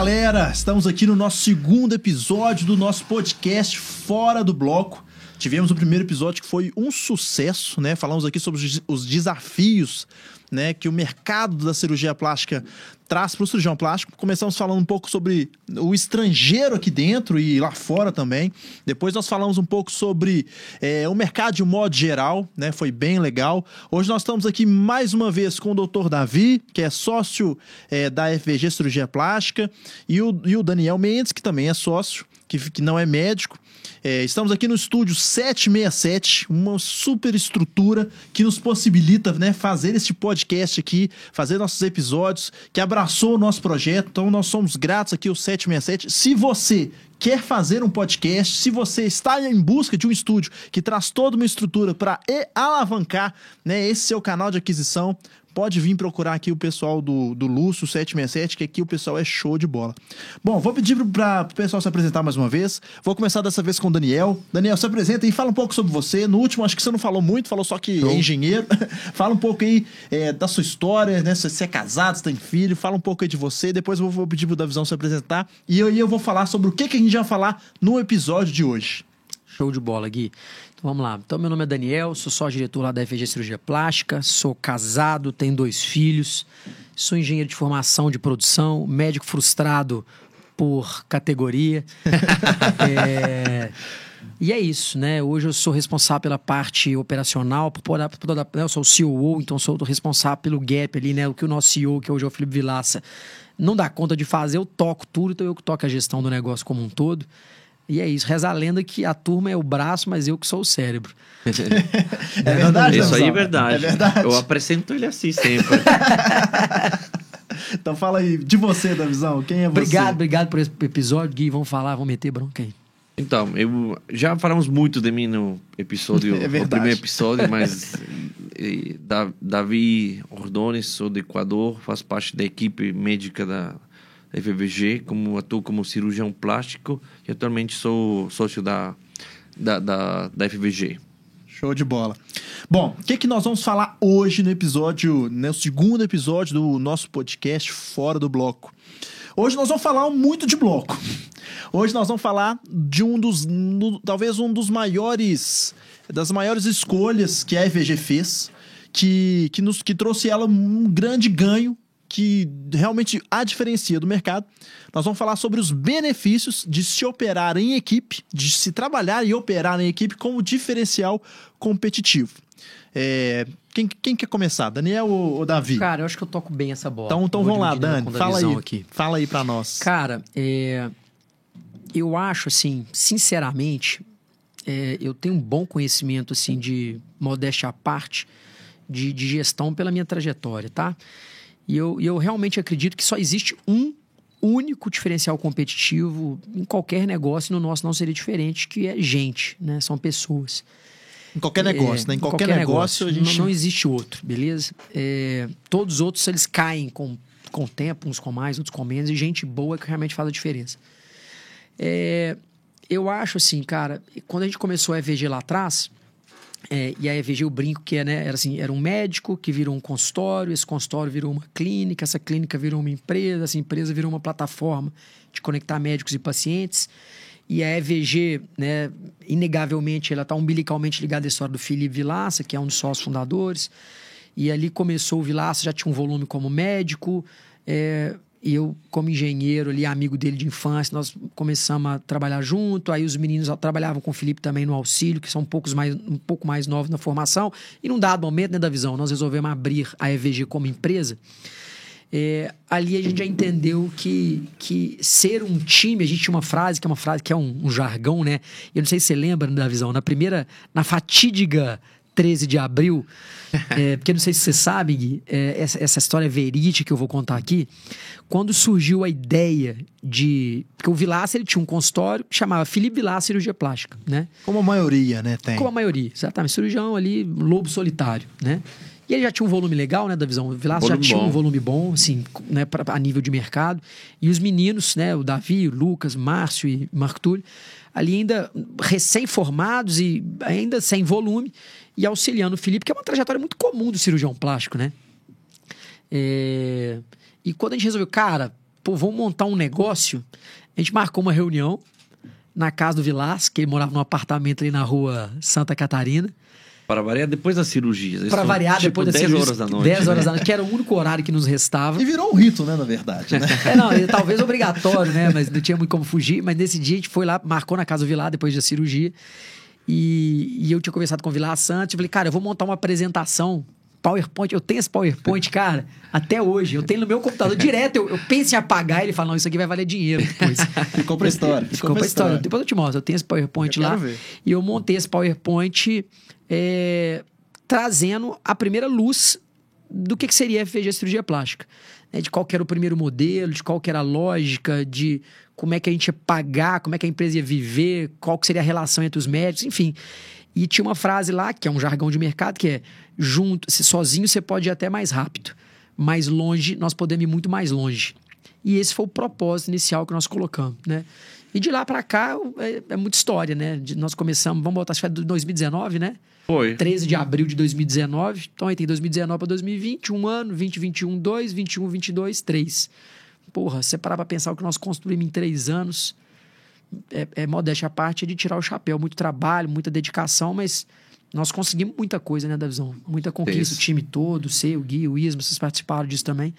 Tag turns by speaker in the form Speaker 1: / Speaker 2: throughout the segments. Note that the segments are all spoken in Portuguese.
Speaker 1: Galera, estamos aqui no nosso segundo episódio do nosso podcast Fora do Bloco. Tivemos o primeiro episódio que foi um sucesso, né? Falamos aqui sobre os desafios, né, que o mercado da cirurgia plástica traz para o cirurgião plástico. Começamos falando um pouco sobre o estrangeiro aqui dentro e lá fora também. Depois nós falamos um pouco sobre é, o mercado de um modo geral, né? Foi bem legal. Hoje nós estamos aqui mais uma vez com o Dr. Davi, que é sócio é, da FVG Cirurgia Plástica, e o, e o Daniel Mendes, que também é sócio, que, que não é médico. É, estamos aqui no estúdio 767, uma super estrutura que nos possibilita né, fazer este podcast aqui, fazer nossos episódios, que abraçou o nosso projeto. Então, nós somos gratos aqui ao 767. Se você quer fazer um podcast, se você está em busca de um estúdio que traz toda uma estrutura para alavancar né, esse seu canal de aquisição, pode vir procurar aqui o pessoal do, do Lúcio 767, que aqui o pessoal é show de bola. Bom, vou pedir para o pessoal se apresentar mais uma vez. Vou começar dessa vez com o Daniel. Daniel, se apresenta e fala um pouco sobre você. No último, acho que você não falou muito, falou só que é engenheiro. fala um pouco aí é, da sua história, né? Se você é casado, se tem filho, fala um pouco aí de você. Depois eu vou pedir pro Davizão se apresentar. E aí eu vou falar sobre o que, que a gente vai falar no episódio de hoje.
Speaker 2: Show de bola, Gui. Vamos lá. Então, meu nome é Daniel, sou sócio-diretor lá da FG Cirurgia Plástica, sou casado, tenho dois filhos, sou engenheiro de formação de produção, médico frustrado por categoria. É, E é isso, né? Hoje eu sou responsável pela parte operacional, por por toda- né? eu sou o COO, então sou responsável pelo gap ali, né? O que o nosso CEO, que hoje é o Felipe Vilaça, não dá conta de fazer, eu toco tudo, então eu que toco a gestão do negócio como um todo. E é isso. Reza a lenda que a turma é o braço, mas eu que sou o cérebro.
Speaker 1: É verdade,
Speaker 3: Isso aí é verdade.
Speaker 1: É verdade.
Speaker 3: Eu apresento ele assim sempre.
Speaker 1: Então fala aí de você, Davizão. Quem é você?
Speaker 2: Obrigado, obrigado por esse episódio, Gui. Vamos falar, vamos meter bronca aí.
Speaker 3: Então, eu já falamos muito de mim no episódio,
Speaker 1: É
Speaker 3: no primeiro episódio, mas Da- Davi Ordones, sou do Equador, faço parte da equipe médica da FVG, como atuo como cirurgião plástico e atualmente sou sócio da da, da, da FVG.
Speaker 1: Show de bola. Bom, o que, que nós vamos falar hoje no episódio, no segundo episódio do nosso podcast Fora do Bloco? Hoje nós vamos falar muito de bloco. Hoje nós vamos falar de um dos, no- talvez um dos maiores, das maiores escolhas que a FVG fez, que, que, nos, que trouxe ela um grande ganho que realmente a diferencia do mercado. Nós vamos falar sobre os benefícios de se operar em equipe, de se trabalhar e operar em equipe como diferencial competitivo. É, quem, quem quer começar? Daniel ou, ou Davi?
Speaker 2: Cara, eu acho que eu toco bem essa bola.
Speaker 1: então então vamos lá, Dani. Fala aí.
Speaker 2: Aqui.
Speaker 1: Fala aí pra nós.
Speaker 2: Cara, é, eu acho assim, sinceramente, é, eu tenho um bom conhecimento assim de modéstia à parte de, de gestão pela minha trajetória, tá? E eu, eu realmente acredito que só existe um único diferencial competitivo em qualquer negócio, no nosso não seria diferente, que é gente, né? São pessoas.
Speaker 1: Em qualquer negócio,
Speaker 2: É,
Speaker 1: né? Em qualquer, negócio, a gente.
Speaker 2: não, não existe outro, beleza? É, todos os outros eles caem com, com o tempo, uns com mais, outros com menos, e gente boa que realmente faz a diferença. É, eu acho assim, cara, quando a gente começou a EVG lá atrás, é, e a EVG, o brinco que é, né, era assim, era um médico que virou um consultório, esse consultório virou uma clínica, essa clínica virou uma empresa, essa empresa virou uma plataforma de conectar médicos e pacientes. E a EVG, né, inegavelmente, ela está umbilicalmente ligada à história do Felipe Vilaça, que é um dos sócios fundadores. E ali começou o Vilaça, já tinha um volume como médico. é, e eu, como engenheiro ali, amigo dele de infância, nós começamos a trabalhar junto. Aí os meninos trabalhavam com o Felipe também no auxílio, que são um, poucos mais, um pouco mais novos na formação. E num dado momento, né, da visão, nós resolvemos abrir a EVG como empresa. É, ali a gente já entendeu que, que ser um time, a gente tinha uma frase que é uma frase que é um, um jargão, né? Eu não sei se você lembra da visão, na primeira, na fatídica 13 de abril, é, porque eu não sei se você sabe, Gui, é, essa, essa história verídica que eu vou contar aqui, quando surgiu a ideia de. Porque o Vilaça ele tinha um consultório que chamava Felipe Vilaça Cirurgia Plástica, né?
Speaker 1: Como a maioria, né? Tem.
Speaker 2: Como a maioria, exatamente. Cirurgião ali, lobo solitário, né? E ele já tinha um volume legal, né, da visão. O Vilaça já tinha um
Speaker 3: bom.
Speaker 2: volume bom, assim, né, pra, a nível de mercado. E os meninos, né, o Davi, o Lucas, Márcio e Marco Túlio, ali ainda recém-formados e ainda sem volume, e auxiliando o Felipe, que é uma trajetória muito comum do cirurgião plástico, né? É, E quando a gente resolveu, cara, pô, vamos montar um negócio. A gente marcou uma reunião na casa do Vilas, que ele morava num apartamento ali na rua Santa Catarina.
Speaker 3: Para variar, depois das cirurgias.
Speaker 2: Para variar,
Speaker 3: tipo,
Speaker 2: depois das
Speaker 3: 10
Speaker 2: cirurgias.
Speaker 3: horas da noite.
Speaker 2: 10 horas
Speaker 3: né?
Speaker 2: da noite, que era o único horário que nos restava.
Speaker 1: E virou um rito, né, na verdade, né?
Speaker 2: É, não, talvez obrigatório, né? Mas não tinha muito como fugir. Mas nesse dia a gente foi lá, marcou na casa do Vilar depois da cirurgia. E, e eu tinha conversado com o Vilar Santos. Eu falei, cara, eu vou montar uma apresentação. PowerPoint, eu tenho esse PowerPoint, cara, até hoje. Eu tenho no meu computador direto. Eu, eu penso em apagar ele fala, não, isso aqui vai valer dinheiro depois.
Speaker 1: Ficou pra história.
Speaker 2: Ficou pra história. Depois eu te mostro. Eu tenho esse PowerPoint
Speaker 1: Eu
Speaker 2: lá. E eu montei esse PowerPoint é, trazendo a primeira luz do que, que seria a FVG cirurgia plástica. Né? De qual era o primeiro modelo, de qual era a lógica, de como é que a gente ia pagar, como é que a empresa ia viver, qual seria a relação entre os médicos, enfim. E tinha uma frase lá, que é um jargão de mercado, que é junto, se sozinho você pode ir até mais rápido, mais longe nós podemos ir muito mais longe. E esse foi o propósito inicial que nós colocamos, né? E de lá para cá é, é muita história, né? De- nós começamos, vamos botar, acho que de 2019, né?
Speaker 3: Foi.
Speaker 2: 13 de abril de 2019. Então aí tem 2019 para 2020, um ano, 2021, 2, 21, 22, 3. Porra, você parar pra pensar o que nós construímos em três anos, é, é modéstia à parte é de tirar o chapéu. Muito trabalho, muita dedicação, mas nós conseguimos muita coisa, né, Davizão? Muita conquista,
Speaker 3: Isso.
Speaker 2: o time todo, o seu, o Gui, o Isma, vocês participaram disso também.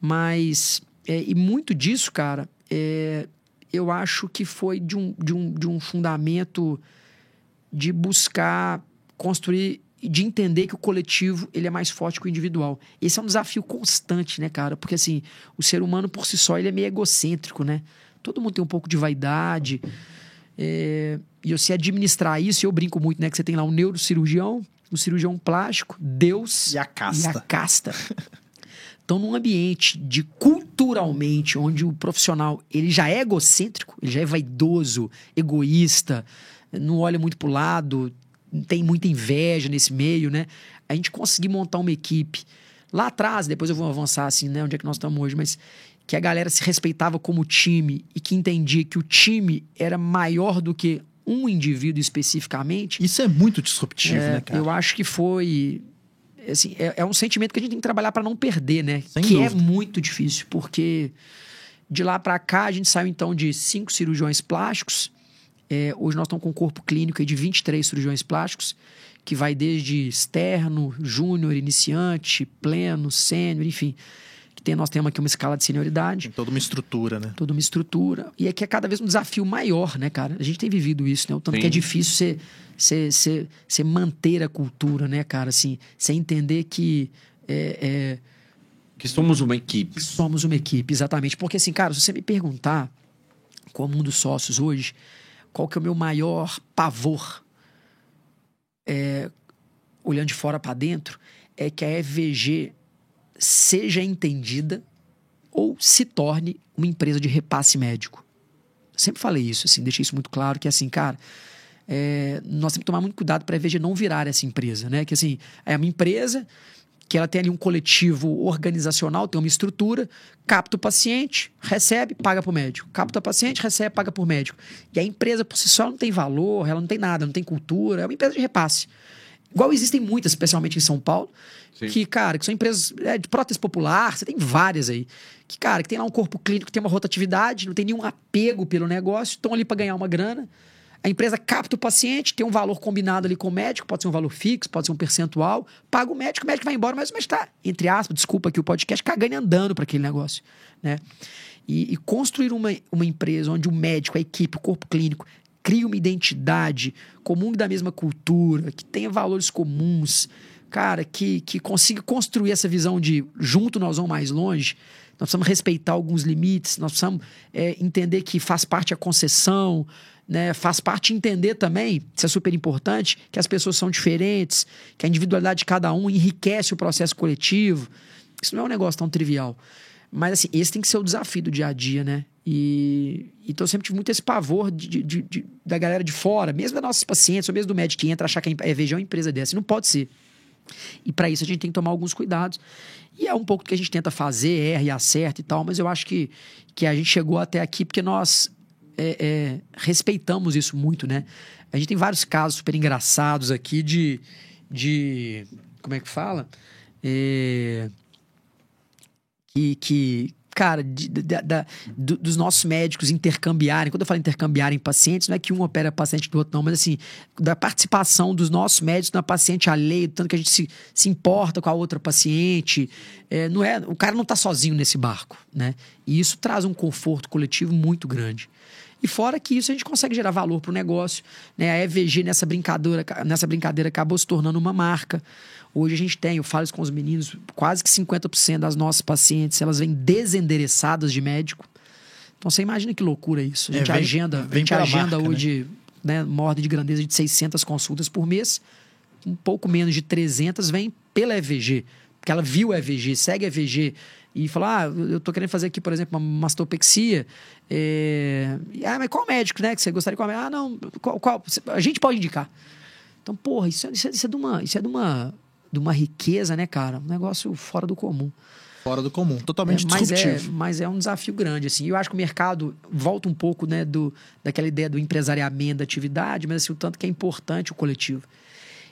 Speaker 2: Mas, é, e muito disso, cara, é, eu acho que foi de um, de um, de um fundamento de buscar construir e de entender que o coletivo ele é mais forte que o individual. Esse é um desafio constante, né, cara? Porque assim, o ser humano por si só ele é meio egocêntrico, né? Todo mundo tem um pouco de vaidade. é, e você administrar isso, eu brinco muito, né? Que você tem lá um neurocirurgião, um cirurgião plástico, Deus
Speaker 1: E a casta.
Speaker 2: E a casta. Então, num ambiente de culturalmente, onde o profissional ele já é egocêntrico, ele já é vaidoso, egoísta, não olha muito pro lado, tem muita inveja nesse meio, né? A gente conseguir montar uma equipe lá atrás, depois eu vou avançar assim, né? Onde é que nós estamos hoje, mas que a galera se respeitava como time e que entendia que o time era maior do que um indivíduo especificamente.
Speaker 1: Isso é muito disruptivo,
Speaker 2: É,
Speaker 1: né, cara?
Speaker 2: Eu acho que foi. Assim, é, é um sentimento que a gente tem que trabalhar para não perder, né?
Speaker 1: Sem
Speaker 2: que é
Speaker 1: dúvida.
Speaker 2: muito difícil, porque de lá para cá a gente saiu então de cinco cirurgiões plásticos. É, hoje nós estamos com um corpo clínico de 23 cirurgiões plásticos, que vai desde externo, júnior, iniciante, pleno, sênior, enfim. Que tem, nós temos aqui uma escala de senioridade
Speaker 1: Tem toda uma estrutura, né?
Speaker 2: toda uma estrutura. E é que é cada vez um desafio maior, né, cara? A gente tem vivido isso, né? O tanto
Speaker 3: Sim.
Speaker 2: que é difícil você, manter a cultura, né, cara? Assim, você entender que é,
Speaker 3: Que somos uma equipe.
Speaker 2: é, somos uma equipe, exatamente. Porque, assim, cara, se você me perguntar, como um dos sócios hoje, qual que é o meu maior pavor, é, olhando de fora para dentro, é que a FVG seja entendida ou se torne uma empresa de repasse médico. Sempre falei isso, assim, deixei isso muito claro, que assim, cara, é, nós temos que tomar muito cuidado para a EVG não virar essa empresa, né? Que assim, é uma empresa que ela tem ali um coletivo organizacional, tem uma estrutura, capta o paciente, recebe, paga para o médico. Capta o paciente, recebe, paga por médico. E a empresa por si só não tem valor, ela não tem nada, não tem cultura, é uma empresa de repasse. Igual existem muitas, especialmente em São Paulo,
Speaker 3: Sim.
Speaker 2: que, cara, que são empresas é, de prótese popular, você tem várias aí. Que, cara, que tem lá um corpo clínico, que tem uma rotatividade, não tem nenhum apego pelo negócio, estão ali para ganhar uma grana. A empresa capta o paciente, tem um valor combinado ali com o médico, pode ser um valor fixo, pode ser um percentual, paga o médico, o médico vai embora, mas o médico está, entre aspas, desculpa aqui o podcast, cagando e andando para aquele negócio, né? E, e construir uma, uma empresa onde o médico, a equipe, o corpo clínico cria uma identidade comum da mesma cultura, que tenha valores comuns, cara, que, que consiga construir essa visão de junto nós vamos mais longe, nós precisamos respeitar alguns limites, nós precisamos é, entender que faz parte a concessão, né? faz parte entender também, isso é super importante, que as pessoas são diferentes, que a individualidade de cada um enriquece o processo coletivo. Isso não é um negócio tão trivial. Mas, assim, esse tem que ser o desafio do dia a dia, né? E então eu sempre tive muito esse pavor de, de- de- da galera de fora, mesmo das nossas pacientes, ou mesmo do médico que entra achar que é uma empresa dessa. Não pode ser. E para isso a gente tem que tomar alguns cuidados. E é um pouco do que a gente tenta fazer, erra e acerta e tal, mas eu acho que, que a gente chegou até aqui porque nós é, é, respeitamos isso muito, né? A gente tem vários casos super engraçados aqui de. de como é que fala? É, que, que cara, de, da- do- dos nossos médicos intercambiarem. Quando eu falo intercambiarem pacientes, não é que um opera paciente do outro, não, mas assim, da participação dos nossos médicos na paciente alheio, tanto que a gente se, se importa com a outra paciente. É, não é, o cara não tá sozinho nesse barco, né? E isso traz um conforto coletivo muito grande. E fora que isso a gente consegue gerar valor para o negócio. Né? A EVG nessa brincadeira, nessa brincadeira acabou se tornando uma marca. Hoje a gente tem, eu falo isso com os meninos, quase que 50% das nossas pacientes elas vêm desendereçadas de médico. Então você imagina que loucura isso. A
Speaker 1: É,
Speaker 2: gente
Speaker 1: vem-
Speaker 2: agenda, a
Speaker 1: vem
Speaker 2: gente
Speaker 1: pela
Speaker 2: agenda
Speaker 1: marca,
Speaker 2: hoje né? uma ordem de grandeza de 600 consultas por mês. Um pouco menos de 300 vem pela EVG. Porque ela viu a EVG, segue a EVG e fala: Ah, eu tô querendo fazer aqui, por exemplo, uma mastopexia. É... e, Ah, mas qual médico, né? Que você gostaria de comer? Ah, não, qual, qual? A gente pode indicar. Então, porra, isso, é- isso, é, isso é de uma. Isso é de uma. De uma riqueza, né, cara? Um negócio fora do comum.
Speaker 1: Fora do comum, totalmente
Speaker 2: É, mas, é,
Speaker 1: disruptivo.
Speaker 2: mas é um desafio grande, assim. Eu acho que o mercado volta um pouco, né, do, daquela ideia do empresariamento da atividade, mas assim, o tanto que é importante o coletivo.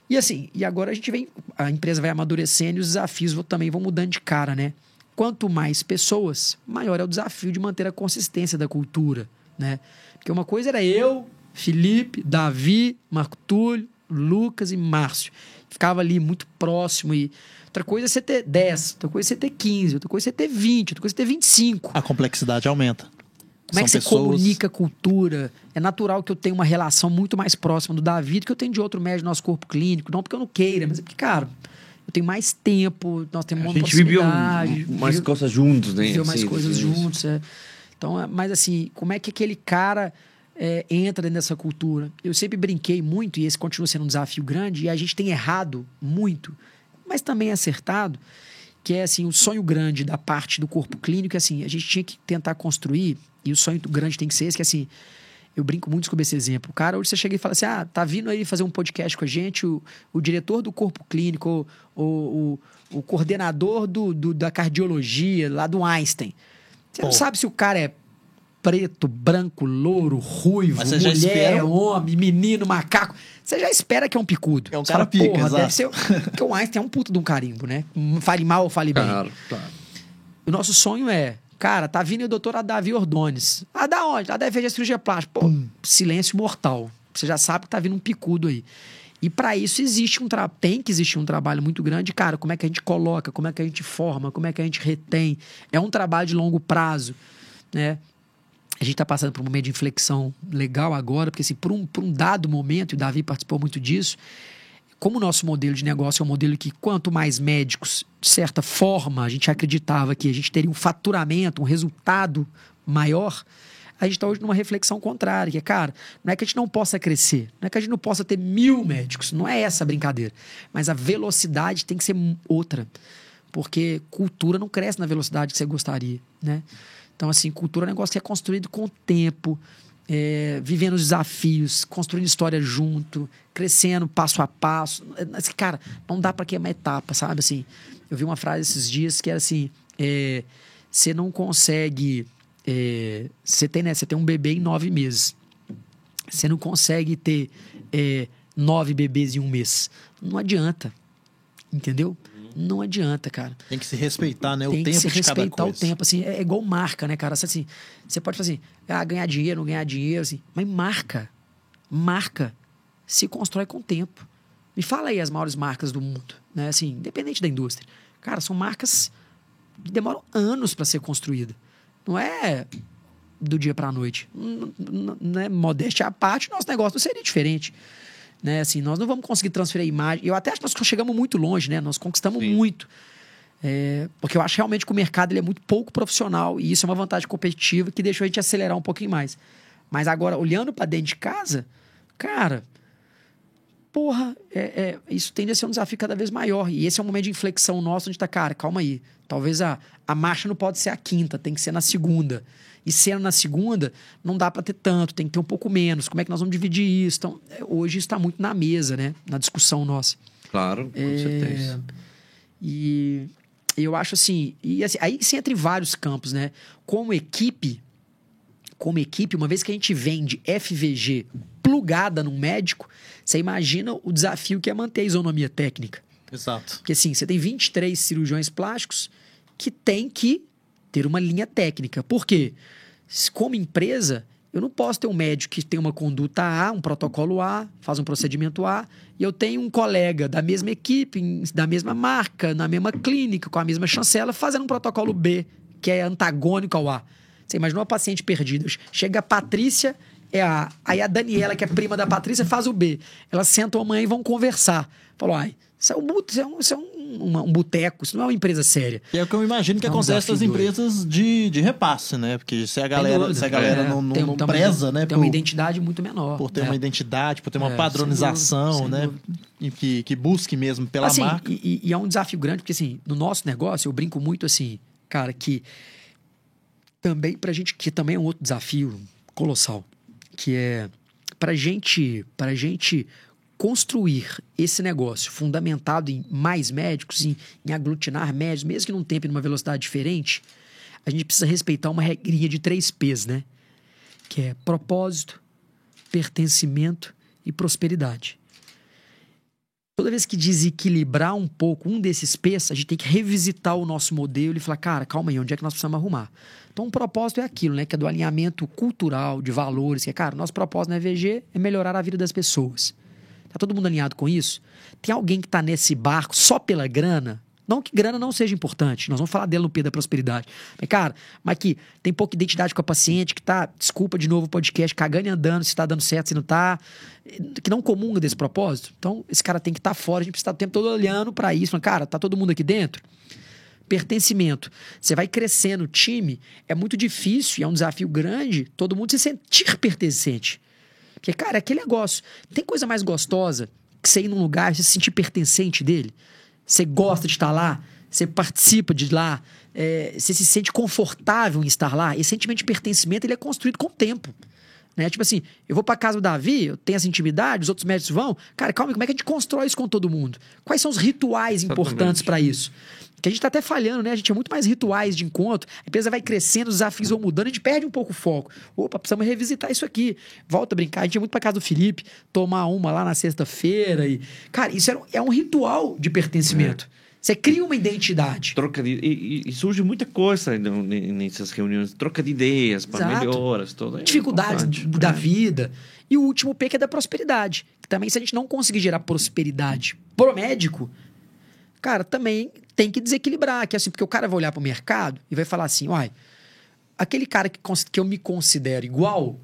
Speaker 2: E assim, e agora a gente vem, a empresa vai amadurecendo e os desafios também vão mudando de cara, né? Quanto mais pessoas, maior é o desafio de manter a consistência da cultura, né? Porque uma coisa era eu, Felipe, Davi, Marco Túlio, Lucas e Márcio. Ficava ali muito próximo e outra coisa é você ter 10, outra coisa é você ter 15, outra coisa é você ter 20, outra coisa é você ter 25.
Speaker 1: A complexidade aumenta.
Speaker 2: Como é que
Speaker 1: São
Speaker 2: você
Speaker 1: pessoas-
Speaker 2: comunica a cultura? É natural que eu tenha uma relação muito mais próxima do Davi do que eu tenho de outro médico do nosso corpo clínico. Não porque eu não queira, mas é porque, cara, eu tenho mais tempo, nós temos
Speaker 3: A
Speaker 2: uma
Speaker 3: gente viveu mais coisas juntos, né?
Speaker 2: viveu mais
Speaker 3: Assim,
Speaker 2: coisas
Speaker 3: isso.
Speaker 2: juntos. é. Então, é- mas assim, como é que aquele cara é, entra nessa cultura? Eu sempre brinquei muito, e esse continua sendo um desafio grande, e a gente tem errado muito, mas também acertado, que é assim, o sonho grande da parte do corpo clínico, é assim, a gente tinha que tentar construir, e o sonho grande tem que ser esse, que é assim, eu brinco muito sobre esse exemplo. Cara, hoje você chega e fala assim: ah, tá vindo aí fazer um podcast com a gente, o, o diretor do corpo clínico, o, o, o coordenador do, do- da cardiologia lá do Einstein. Você não
Speaker 1: Pô.
Speaker 2: sabe se o cara é preto, branco, louro, ruivo,
Speaker 1: Mas você já
Speaker 2: mulher,
Speaker 1: espera-
Speaker 2: homem, menino, macaco. Você já espera que é um picudo.
Speaker 1: É um cara
Speaker 2: fala,
Speaker 1: pica,
Speaker 2: porra,
Speaker 1: exato.
Speaker 2: deve ser. Porque o Einstein é um puto de um carimbo, né? Fale mal ou fale bem.
Speaker 3: Claro, claro.
Speaker 2: O nosso sonho é, cara, tá vindo o doutor Davi Ordones. Ah, da onde? Lá da FG Cirurgia Plástica. Pô, silêncio mortal. Você já sabe que tá vindo um picudo aí. E para isso existe um tra... tem que existir um trabalho muito grande, cara. Como é que a gente coloca, como é que a gente forma, como é que a gente retém. É um trabalho de longo prazo, né? A gente está passando por um momento de inflexão legal agora, porque assim, por um, por um dado momento, e o Davi participou muito disso, como o nosso modelo de negócio é um modelo que quanto mais médicos, de certa forma, a gente acreditava que a gente teria um faturamento, um resultado maior, a gente está hoje numa reflexão contrária, que é, cara, não é que a gente não possa crescer, não é que a gente não possa ter mil médicos, não é essa a brincadeira, mas a velocidade tem que ser outra, porque cultura não cresce na velocidade que você gostaria, né? Então, assim, cultura é um negócio que é construído com o tempo, é, vivendo os desafios, construindo história junto, crescendo passo a passo. Cara, não dá para queimar etapa, sabe? Assim, eu vi uma frase esses dias que era assim: é, você não consegue. é, Você tem, né? Tem um bebê em nove meses. Você não consegue ter é, nove bebês em um mês. Não adianta. Entendeu? Não adianta, cara
Speaker 1: Tem que se respeitar, né? O
Speaker 2: tem
Speaker 1: tempo
Speaker 2: que se respeitar o tempo, assim, é, é igual marca, né, cara? Assim, você pode fazer assim, ah, ganhar dinheiro, não ganhar dinheiro, assim, mas marca, marca se constrói com o tempo. Me fala aí as maiores marcas do mundo, né? Assim, independente da indústria. Cara, são marcas que demoram anos para ser construída. Não é do dia para a noite. N- n- Né? Modéstia à parte, nosso negócio não seria diferente. Né? Assim, nós não vamos conseguir transferir a imagem. Eu até acho que nós chegamos muito longe, né? Nós conquistamos
Speaker 3: Sim.
Speaker 2: muito. É, porque eu acho realmente que o mercado ele é muito pouco profissional e isso é uma vantagem competitiva que deixou a gente acelerar um pouquinho mais. Mas agora, olhando para dentro de casa, cara, porra, é, é, isso tende a ser um desafio cada vez maior. E esse é um momento de inflexão nosso, onde tá, cara, calma aí. Talvez a, a marcha não pode ser a quinta, tem que ser na segunda. E sendo na segunda, não dá para ter tanto, tem que ter um pouco menos. Como é que nós vamos dividir isso? Então, é, hoje está muito na mesa, né? Na discussão nossa.
Speaker 3: Claro, com
Speaker 2: É,
Speaker 3: certeza.
Speaker 2: E eu acho assim, e assim, aí se entra em vários campos, né? Como equipe, como equipe, uma vez que a gente vende FVG plugada num médico, você imagina o desafio que é manter a isonomia técnica.
Speaker 1: Exato.
Speaker 2: Porque assim, você tem 23 cirurgiões plásticos que tem que ter uma linha técnica. Por quê? Como empresa, eu não posso ter um médico que tem uma conduta A, um protocolo A, faz um procedimento A, e eu tenho um colega da mesma equipe, da mesma marca, na mesma clínica, com a mesma chancela, fazendo um protocolo B, que é antagônico ao A. Você imaginou uma paciente perdida. Chega a Patrícia, é a. Aí a Daniela, que é prima da Patrícia, faz o B. Elas sentam amanhã e vão conversar. Falou, ai, isso é um, isso é um, isso é um, uma- um boteco, isso não é uma empresa séria.
Speaker 1: E é o que eu imagino que
Speaker 2: É um
Speaker 1: acontece nas empresas de, de repasse, né? Porque se a galera,
Speaker 2: dúvida.
Speaker 1: se a galera
Speaker 2: É,
Speaker 1: não, não,
Speaker 2: tem-
Speaker 1: não
Speaker 2: tem uma-
Speaker 1: preza, né?
Speaker 2: Tem
Speaker 1: por,
Speaker 2: uma identidade muito menor.
Speaker 1: por ter
Speaker 2: É.
Speaker 1: uma identidade, por ter uma
Speaker 2: É, sem
Speaker 1: padronização,
Speaker 2: dúvida, sem
Speaker 1: né?
Speaker 2: dúvida.
Speaker 1: Que, que busque mesmo pela
Speaker 2: assim,
Speaker 1: marca.
Speaker 2: E, e- e é um desafio grande, porque assim, no nosso negócio, eu brinco muito assim, cara, que também pra gente, que também é um outro desafio colossal, que é pra gente, pra gente construir esse negócio fundamentado em mais médicos, em, em aglutinar médicos, mesmo que num tempo e numa velocidade diferente, a gente precisa respeitar uma regrinha de três P's, né? Que é propósito, pertencimento e prosperidade. Toda vez que desequilibrar um pouco um desses P's, a gente tem que revisitar o nosso modelo e falar, cara, calma aí, onde é que nós precisamos arrumar? Então, um propósito é aquilo, né? Que é do alinhamento cultural, de valores, que é, cara, nosso propósito na EVG é melhorar a vida das pessoas. Tá todo mundo alinhado com isso? Tem alguém que tá nesse barco só pela grana? Não que grana não seja importante, nós vamos falar dela no P da prosperidade. Mas, cara, mas que tem pouca identidade com a paciente, que tá, desculpa de novo o podcast, cagando e andando, se tá dando certo, se não tá, que não comunga desse propósito. Então, esse cara tem que estar fora, a gente precisa estar o tempo todo olhando para isso, falando, cara, tá todo mundo aqui dentro? Pertencimento. Você vai crescendo o time, é muito difícil e é um desafio grande todo mundo se sentir pertencente. Porque, cara, é aquele negócio. Tem coisa mais gostosa que você ir num lugar e se sentir pertencente dele? Você gosta de estar lá? Você participa de lá? é, você se sente confortável em estar lá? Esse sentimento de pertencimento ele é construído com o tempo. Né? Tipo assim, eu vou pra casa do Davi, eu tenho essa intimidade, os outros médicos vão. Cara, calma, como é que a gente constrói isso com todo mundo? Quais são os rituais importantes
Speaker 3: Exatamente.
Speaker 2: para isso? Que a gente tá até falhando, né? A gente tinha muito mais rituais de encontro, a empresa vai crescendo, os desafios vão mudando, a gente perde um pouco o foco. Opa, precisamos revisitar isso aqui. Volta a brincar, a gente ia muito pra casa do Felipe, tomar uma lá na sexta-feira. e Cara, isso era- é um ritual de pertencimento. Você cria uma identidade.
Speaker 3: Troca de, e, e- surge muita coisa nessas reuniões. Troca de ideias para melhoras. Tudo. É
Speaker 2: dificuldades
Speaker 3: importante,
Speaker 2: da
Speaker 3: é.
Speaker 2: vida. E o último P que é da prosperidade. Que também, se a gente não conseguir gerar prosperidade pro médico, cara, também tem que desequilibrar. Que é assim, porque o cara vai olhar pro mercado e vai falar assim: uai, aquele cara que, que eu me considero igual,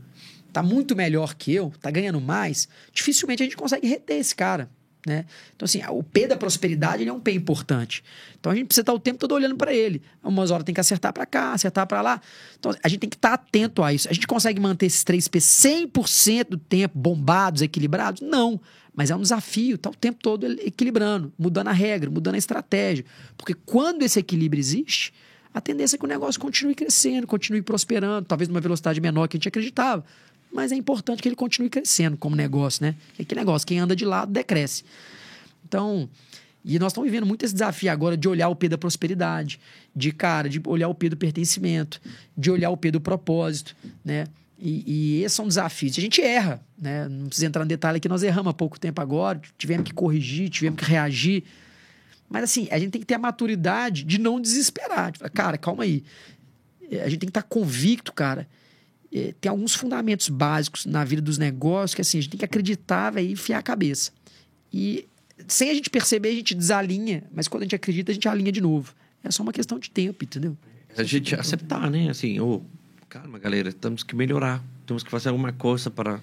Speaker 2: tá muito melhor que eu, tá ganhando mais, dificilmente a gente consegue reter esse cara. Né? Então, assim, o P da prosperidade ele é um P importante. Então, a gente precisa estar o tempo todo olhando para ele. Umas horas tem que acertar para cá, acertar para lá. Então, a gente tem que estar atento a isso. A gente consegue manter esses três P 100% do tempo bombados, equilibrados? Não. Mas é um desafio, tá o tempo todo equilibrando, mudando a regra, mudando a estratégia. Porque quando esse equilíbrio existe, a tendência é que o negócio continue crescendo, continue prosperando, talvez numa velocidade menor que a gente acreditava. Mas é importante que ele continue crescendo como negócio, né? É que negócio, quem anda de lado decresce. Então, e nós estamos vivendo muito esse desafio agora de olhar o P da prosperidade, de cara, de olhar o P do pertencimento, de olhar o P do propósito, né? E, e esse é um desafio. A gente erra, né? Não precisa entrar no detalhe aqui, nós erramos há pouco tempo agora, tivemos que corrigir, tivemos que reagir. Mas assim, a gente tem que ter a maturidade de não desesperar. De falar, cara, calma aí. É, A gente tem que estar convicto, cara. É, Tem alguns fundamentos básicos na vida dos negócios que assim, a gente tem que acreditar véio, e enfiar a cabeça. E sem a gente perceber, a gente desalinha, mas quando a gente acredita, a gente alinha de novo. É só uma questão de tempo, entendeu?
Speaker 3: A gente aceitar, né? Assim, ô, calma, galera, temos que melhorar. Temos que fazer alguma coisa para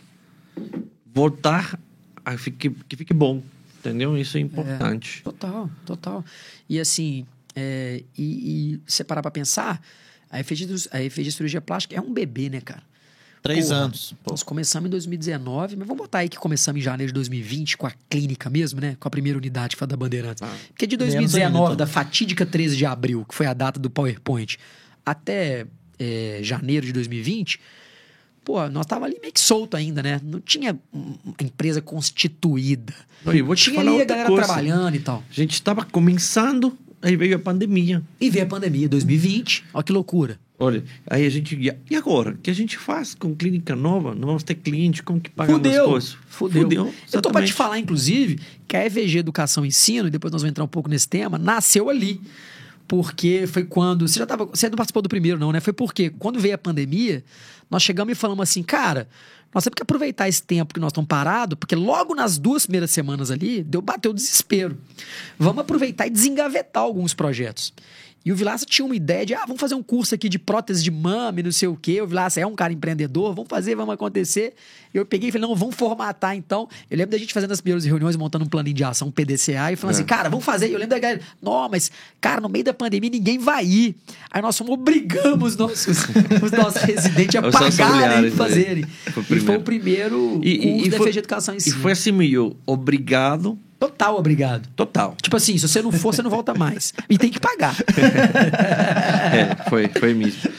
Speaker 3: voltar a fique, que fique bom. Entendeu? Isso é importante.
Speaker 2: Total, total. E assim, é, e, e você parar pra pensar, a EFG, a EFG Cirurgia Plástica é um bebê, né, cara?
Speaker 1: Três
Speaker 2: Porra,
Speaker 1: anos. Pô.
Speaker 2: Nós começamos em 2019, mas vamos botar aí que começamos em janeiro de 2020 com a clínica mesmo, né? Com a primeira unidade que foi a da Bandeirantes.
Speaker 3: Ah.
Speaker 2: Porque de
Speaker 1: Menos
Speaker 2: 2019,
Speaker 1: ainda, então.
Speaker 2: da fatídica 13 de abril, que foi a data do PowerPoint, até é, janeiro de 2020, pô, nós tava ali meio que solto ainda, né? Não tinha uma empresa constituída.
Speaker 3: Não, e vou te
Speaker 2: tinha
Speaker 3: falar
Speaker 2: ali a galera
Speaker 3: coisa.
Speaker 2: trabalhando e tal.
Speaker 3: A gente estava começando, aí veio a pandemia.
Speaker 2: E veio a pandemia 2020, olha que loucura.
Speaker 3: Olha, aí a gente. E agora? O que a gente faz com clínica nova? Não vamos ter cliente, como que paga as
Speaker 2: Fudeu,
Speaker 3: coisas?
Speaker 2: fudeu.
Speaker 3: Fudeu.
Speaker 2: Eu tô pra te falar, inclusive, que a EVG Educação e Ensino, e depois nós vamos entrar um pouco nesse tema, nasceu ali. Porque foi quando. Você já tava. Você não participou do primeiro, não, né? Foi porque quando veio a pandemia, nós chegamos e falamos assim, cara. Nós temos que aproveitar esse tempo que nós estamos parados, porque logo nas duas primeiras semanas ali, deu bateu o desespero. Vamos aproveitar e desengavetar alguns projetos. E o Vilaça tinha uma ideia de, ah, vamos fazer um curso aqui de prótese de mama e não sei o quê. O Vilaça é um cara empreendedor, vamos fazer, vamos acontecer. Eu peguei e falei, não, vamos formatar então. Eu lembro da gente fazendo as primeiras reuniões, montando um plano de ação, um PDCA, e falando é. assim, cara, vamos fazer. E eu lembro da galera, não, mas, cara, no meio da pandemia ninguém vai ir. Aí nós fomos, obrigamos nossos, os nossos residentes a pagarem e fazerem. Foi e foi o primeiro e, curso e, e foi, de educação em si.
Speaker 3: E foi assim meio, obrigado
Speaker 2: Total obrigado.
Speaker 3: Total.
Speaker 2: Tipo assim, se você não for, você não volta mais. E tem que pagar.
Speaker 3: é, foi, foi mesmo.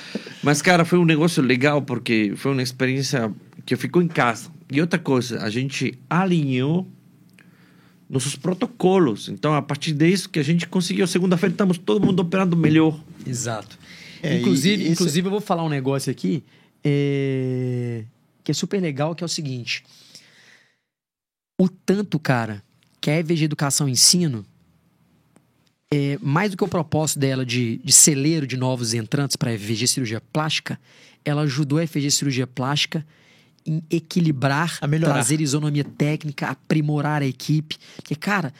Speaker 3: Mas, cara, foi um negócio legal porque foi uma experiência que ficou em casa. E outra coisa, a gente alinhou nossos protocolos. Então, a partir disso que a gente conseguiu, segunda-feira estamos todo mundo operando melhor.
Speaker 2: Exato. É, inclusive, inclusive, eu vou falar um negócio aqui é... que é super legal, que é o seguinte. O tanto, cara, que a EVG Educação e Ensino, é, mais do que o propósito dela de, de celeiro de novos entrantes para a EVG Cirurgia Plástica, ela ajudou a EVG Cirurgia Plástica em equilibrar, trazer isonomia técnica, aprimorar a equipe. Porque, cara,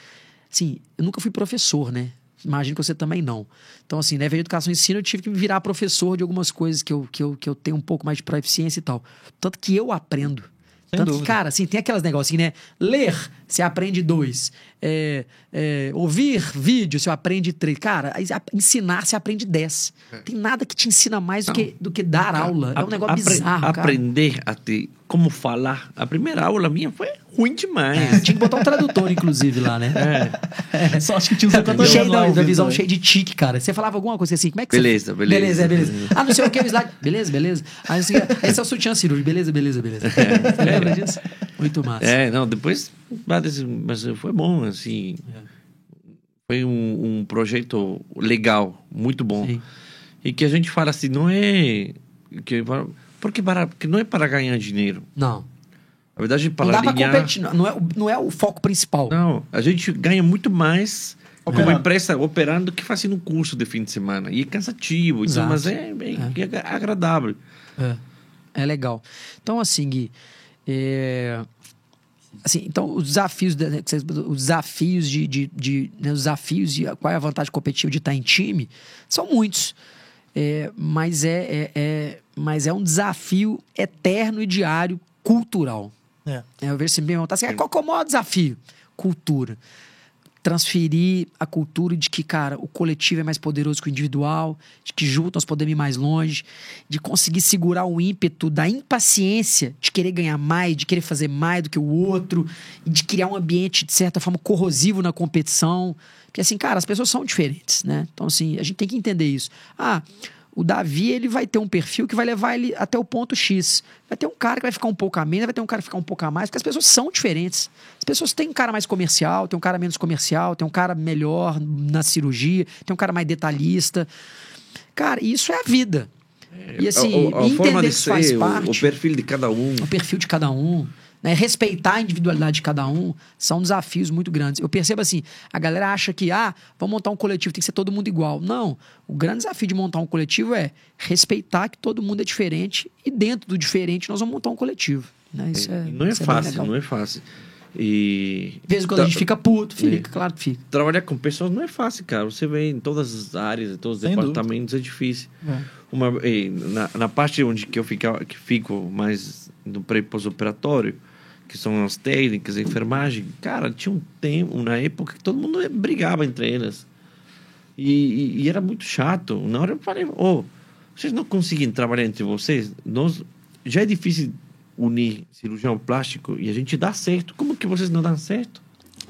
Speaker 2: assim, eu nunca fui professor, né? Imagino que você também não. Então, assim, na EVG Educação e Ensino, eu tive que me virar professor de algumas coisas que eu, que eu, que eu tenho um pouco mais de proficiência e tal. Tanto que eu aprendo. Sem Tanto dúvida. que, cara, assim, tem aquelas negocinhos, né? Ler, você aprende dois. É, é, ouvir vídeo, você aprende três. Cara, ensinar, você aprende dez. É. Tem nada que te ensina mais do que, do que dar aula. É um negócio apre bizarro,
Speaker 3: cara. Aprender a ter como falar. A primeira aula minha foi ruim demais.
Speaker 2: É, tinha que botar um tradutor, inclusive, lá, né? É. Só acho que tinha um cheio da, da visão cheio de tique, cara. Você falava alguma coisa assim, como é que
Speaker 3: beleza,
Speaker 2: você...
Speaker 3: Beleza,
Speaker 2: beleza. Beleza, beleza. Ah, não sei o que, o slide. Beleza, beleza. Aí, assim, esse é o sutiã cirúrgico. Beleza, beleza, beleza. É. Você lembra disso? Muito massa.
Speaker 3: É, não, depois... Mas foi bom, assim... É. Foi um, um, projeto legal, muito bom. Sim. E que a gente fala assim, não é... Que, porque, para, porque não é para ganhar dinheiro.
Speaker 2: Não.
Speaker 3: Na verdade, para
Speaker 2: não dá alinhar... competir, não é, não é o foco principal.
Speaker 3: Não, a gente ganha muito mais como empresa operando que fazendo um curso de fim de semana. E é cansativo, então, mas é, é, é agradável.
Speaker 2: É. é legal. Então, assim, Gui, é... assim, então os desafios, os desafios de, de, de né, os desafios de qual é a vantagem competitiva de estar em time são muitos. É, mas é, é, é, mas é um desafio eterno e diário cultural. É. é eu vejo se me perguntar assim, ah, qual é o maior desafio? Cultura. Transferir a cultura de que, cara, o coletivo é mais poderoso que o individual, de que juntos nós podemos ir mais longe, de conseguir segurar o ímpeto da impaciência de querer ganhar mais, de querer fazer mais do que o outro, e de criar um ambiente, de certa forma, corrosivo na competição. Porque, assim, cara, as pessoas são diferentes, né? Então, assim, a gente tem que entender isso. Ah, o Davi ele vai ter um perfil que vai levar ele até o ponto X. Vai ter um cara que vai ficar um pouco a menos, vai ter um cara que vai ficar um pouco a mais, porque as pessoas são diferentes. As pessoas têm um cara mais comercial, tem um cara menos comercial, tem um cara melhor na cirurgia, tem um cara mais detalhista. Cara, isso é a vida.
Speaker 3: E assim, a, a, a forma de ser, faz parte, o perfil de cada um.
Speaker 2: O perfil de cada um né, respeitar a individualidade de cada um, são desafios muito grandes. Eu percebo assim, a galera acha que, ah, vamos montar um coletivo, tem que ser todo mundo igual. Não, o grande desafio de montar um coletivo é respeitar que todo mundo é diferente e dentro do diferente nós vamos montar um coletivo. Né? Isso é,
Speaker 3: não é isso fácil, é não é fácil. E.
Speaker 2: De vez em quando a gente fica puto, fica, é. claro que fica.
Speaker 3: Trabalhar com pessoas não é fácil, cara. Você vê em todas as áreas, em todos os Sem departamentos, dúvida. é difícil. É. Uma, na, na parte onde que eu fico, que fico mais no pré pós-operatório, que são as técnicas, a enfermagem, cara, tinha um tempo, na época, que todo mundo brigava entre elas. E, e, e era muito chato. Na hora eu falei, oh, vocês não conseguem trabalhar entre vocês? Nós, já é difícil unir cirurgião plástico e a gente dá certo. Como que vocês não dão certo?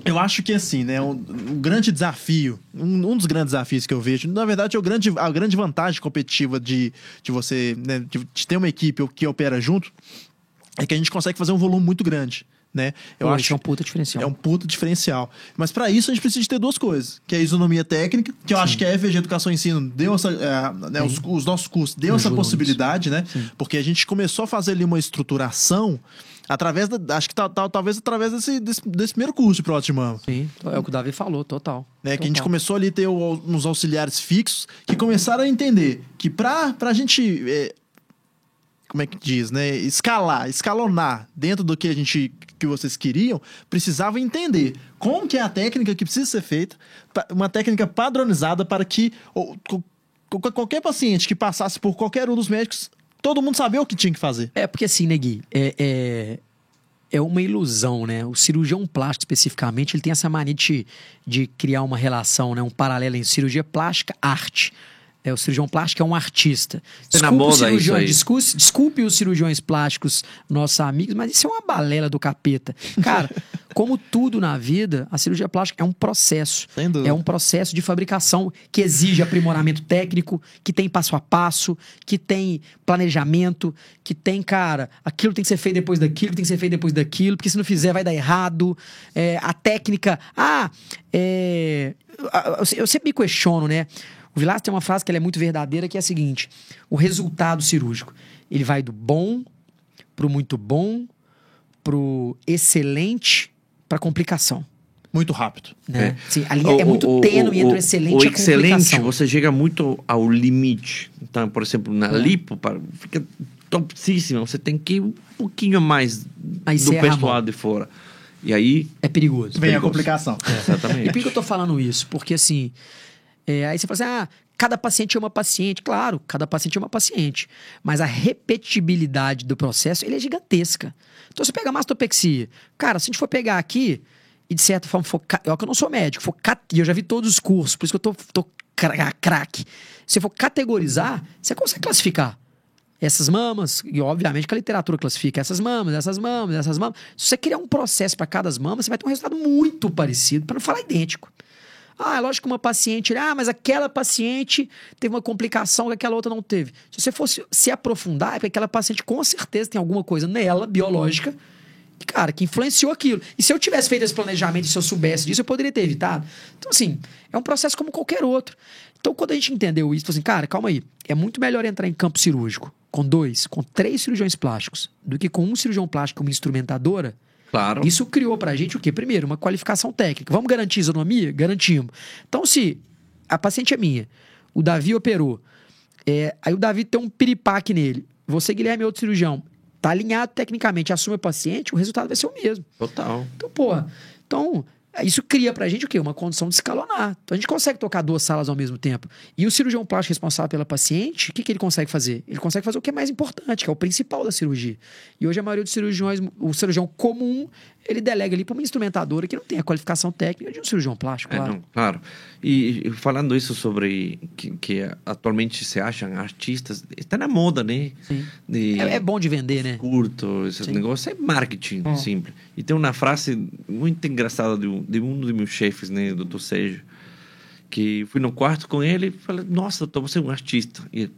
Speaker 1: Eu acho que assim, né? Um, um grande desafio, um, um, dos grandes desafios que eu vejo, na verdade, é o grande, a grande vantagem competitiva de, de você, né, de, de ter uma equipe que opera junto, é que a gente consegue fazer um volume muito grande. né?
Speaker 2: Eu acho que é um puta diferencial.
Speaker 1: É um puta diferencial. Mas para isso a gente precisa ter duas coisas, que é a isonomia técnica, que eu Sim. acho que a FG Educação e Ensino deu essa, é, né, os, os, nossos cursos deu essa possibilidade, né? Sim. Porque a gente começou a fazer ali uma estruturação através da, acho que tá, tá, talvez através desse, desse, desse, primeiro curso de prótese de mama.
Speaker 2: Sim, é o que o Davi falou, total.
Speaker 1: Né,
Speaker 2: total.
Speaker 1: Que a gente começou ali a ter uns auxiliares fixos que começaram a entender que pra, pra gente é, como é que diz, né? Escalar, escalonar dentro do que a gente que vocês queriam, precisava entender como que é a técnica que precisa ser feita, uma técnica padronizada para que ou, qualquer paciente que passasse por qualquer um dos médicos, todo mundo sabia o que tinha que fazer.
Speaker 2: É porque assim, Negui, é, é, é uma ilusão, né? O cirurgião plástico, especificamente, ele tem essa mania de, de criar uma relação, né? um paralelo em cirurgia plástica, arte. É, o cirurgião plástico é um artista.
Speaker 3: Desculpe, os cirurgiões,
Speaker 2: desculpe, desculpe, os cirurgiões plásticos, nossos amigos, mas isso é uma balela do capeta. Cara, como tudo na vida, a cirurgia plástica é um processo. É um processo de fabricação que exige aprimoramento técnico, que tem passo a passo, que tem planejamento, que tem, cara, aquilo tem que ser feito depois daquilo, tem que ser feito depois daquilo, porque se não fizer vai dar errado. É, a técnica. Ah, é, eu sempre me questiono, né? O Vilas tem uma frase que é muito verdadeira, que é a seguinte: o resultado cirúrgico, ele vai do bom pro muito bom, pro excelente, pra complicação.
Speaker 1: Muito rápido.
Speaker 2: Né? É. Sim, a linha o, é muito o, tênue entre o excelente o e a excelente,
Speaker 3: você chega muito ao limite. Então, por exemplo, na é. lipo, fica topíssima. Você tem que ir um pouquinho mais aí do pessoal de fora. E aí...
Speaker 2: É perigoso.
Speaker 1: Vem
Speaker 2: perigoso.
Speaker 1: a complicação.
Speaker 2: É. Exatamente. E por que eu tô falando isso? Porque, assim, é, aí você fala assim, ah, cada paciente é uma paciente. Claro, cada paciente é uma paciente. Mas a repetibilidade do processo, ele é gigantesca. Então, você pega a mastopexia. Cara, se a gente for pegar aqui, e de certa forma que eu não sou médico, e eu já vi todos os cursos, por isso que eu tô, tô craque. Se for categorizar, você consegue classificar essas mamas, e obviamente que a literatura classifica essas mamas, essas mamas, essas mamas. Se você criar um processo para cada mama, você vai ter um resultado muito parecido, para não falar idêntico. Ah, é lógico que uma paciente, ah, mas aquela paciente teve uma complicação que aquela outra não teve. Se você fosse se aprofundar, é porque aquela paciente com certeza tem alguma coisa nela, biológica, que, cara, que influenciou aquilo. E se eu tivesse feito esse planejamento, se eu soubesse disso, eu poderia ter evitado. Então, assim, é um processo como qualquer outro. Então, quando a gente entendeu isso, assim, cara, calma aí, é muito melhor entrar em campo cirúrgico com dois, com três cirurgiões plásticos, do que com um cirurgião plástico, uma instrumentadora,
Speaker 3: Claro.
Speaker 2: Isso criou pra gente o quê? Primeiro, uma qualificação técnica. Vamos garantir isonomia? Garantimos. Então, se a paciente é minha, o Davi operou, é, aí o Davi tem um piripaque nele, você, Guilherme, é outro cirurgião, tá alinhado tecnicamente, assume o paciente, o resultado vai ser o mesmo.
Speaker 3: Total.
Speaker 2: Então, porra, então isso cria pra gente o quê? Uma condição de escalonar. Então a gente consegue tocar duas salas ao mesmo tempo. E o cirurgião plástico responsável pela paciente, o que, que ele consegue fazer? Ele consegue fazer o que é mais importante, que é o principal da cirurgia. E hoje a maioria dos cirurgiões, o cirurgião comum, ele delega ali para uma instrumentadora que não tem a qualificação técnica de um cirurgião plástico,
Speaker 3: é, claro. Não, claro. E, falando isso sobre que, que, atualmente se acham artistas, está na moda, né?
Speaker 2: Sim. De, é, é, bom de vender, né?
Speaker 3: Curto, esse Sim. negócio é marketing, é. simples. E tem uma frase muito engraçada de um, de um dos meus chefes, né, do Sérgio, que fui no quarto com ele e falei, nossa, doutor, você é um artista. E ele,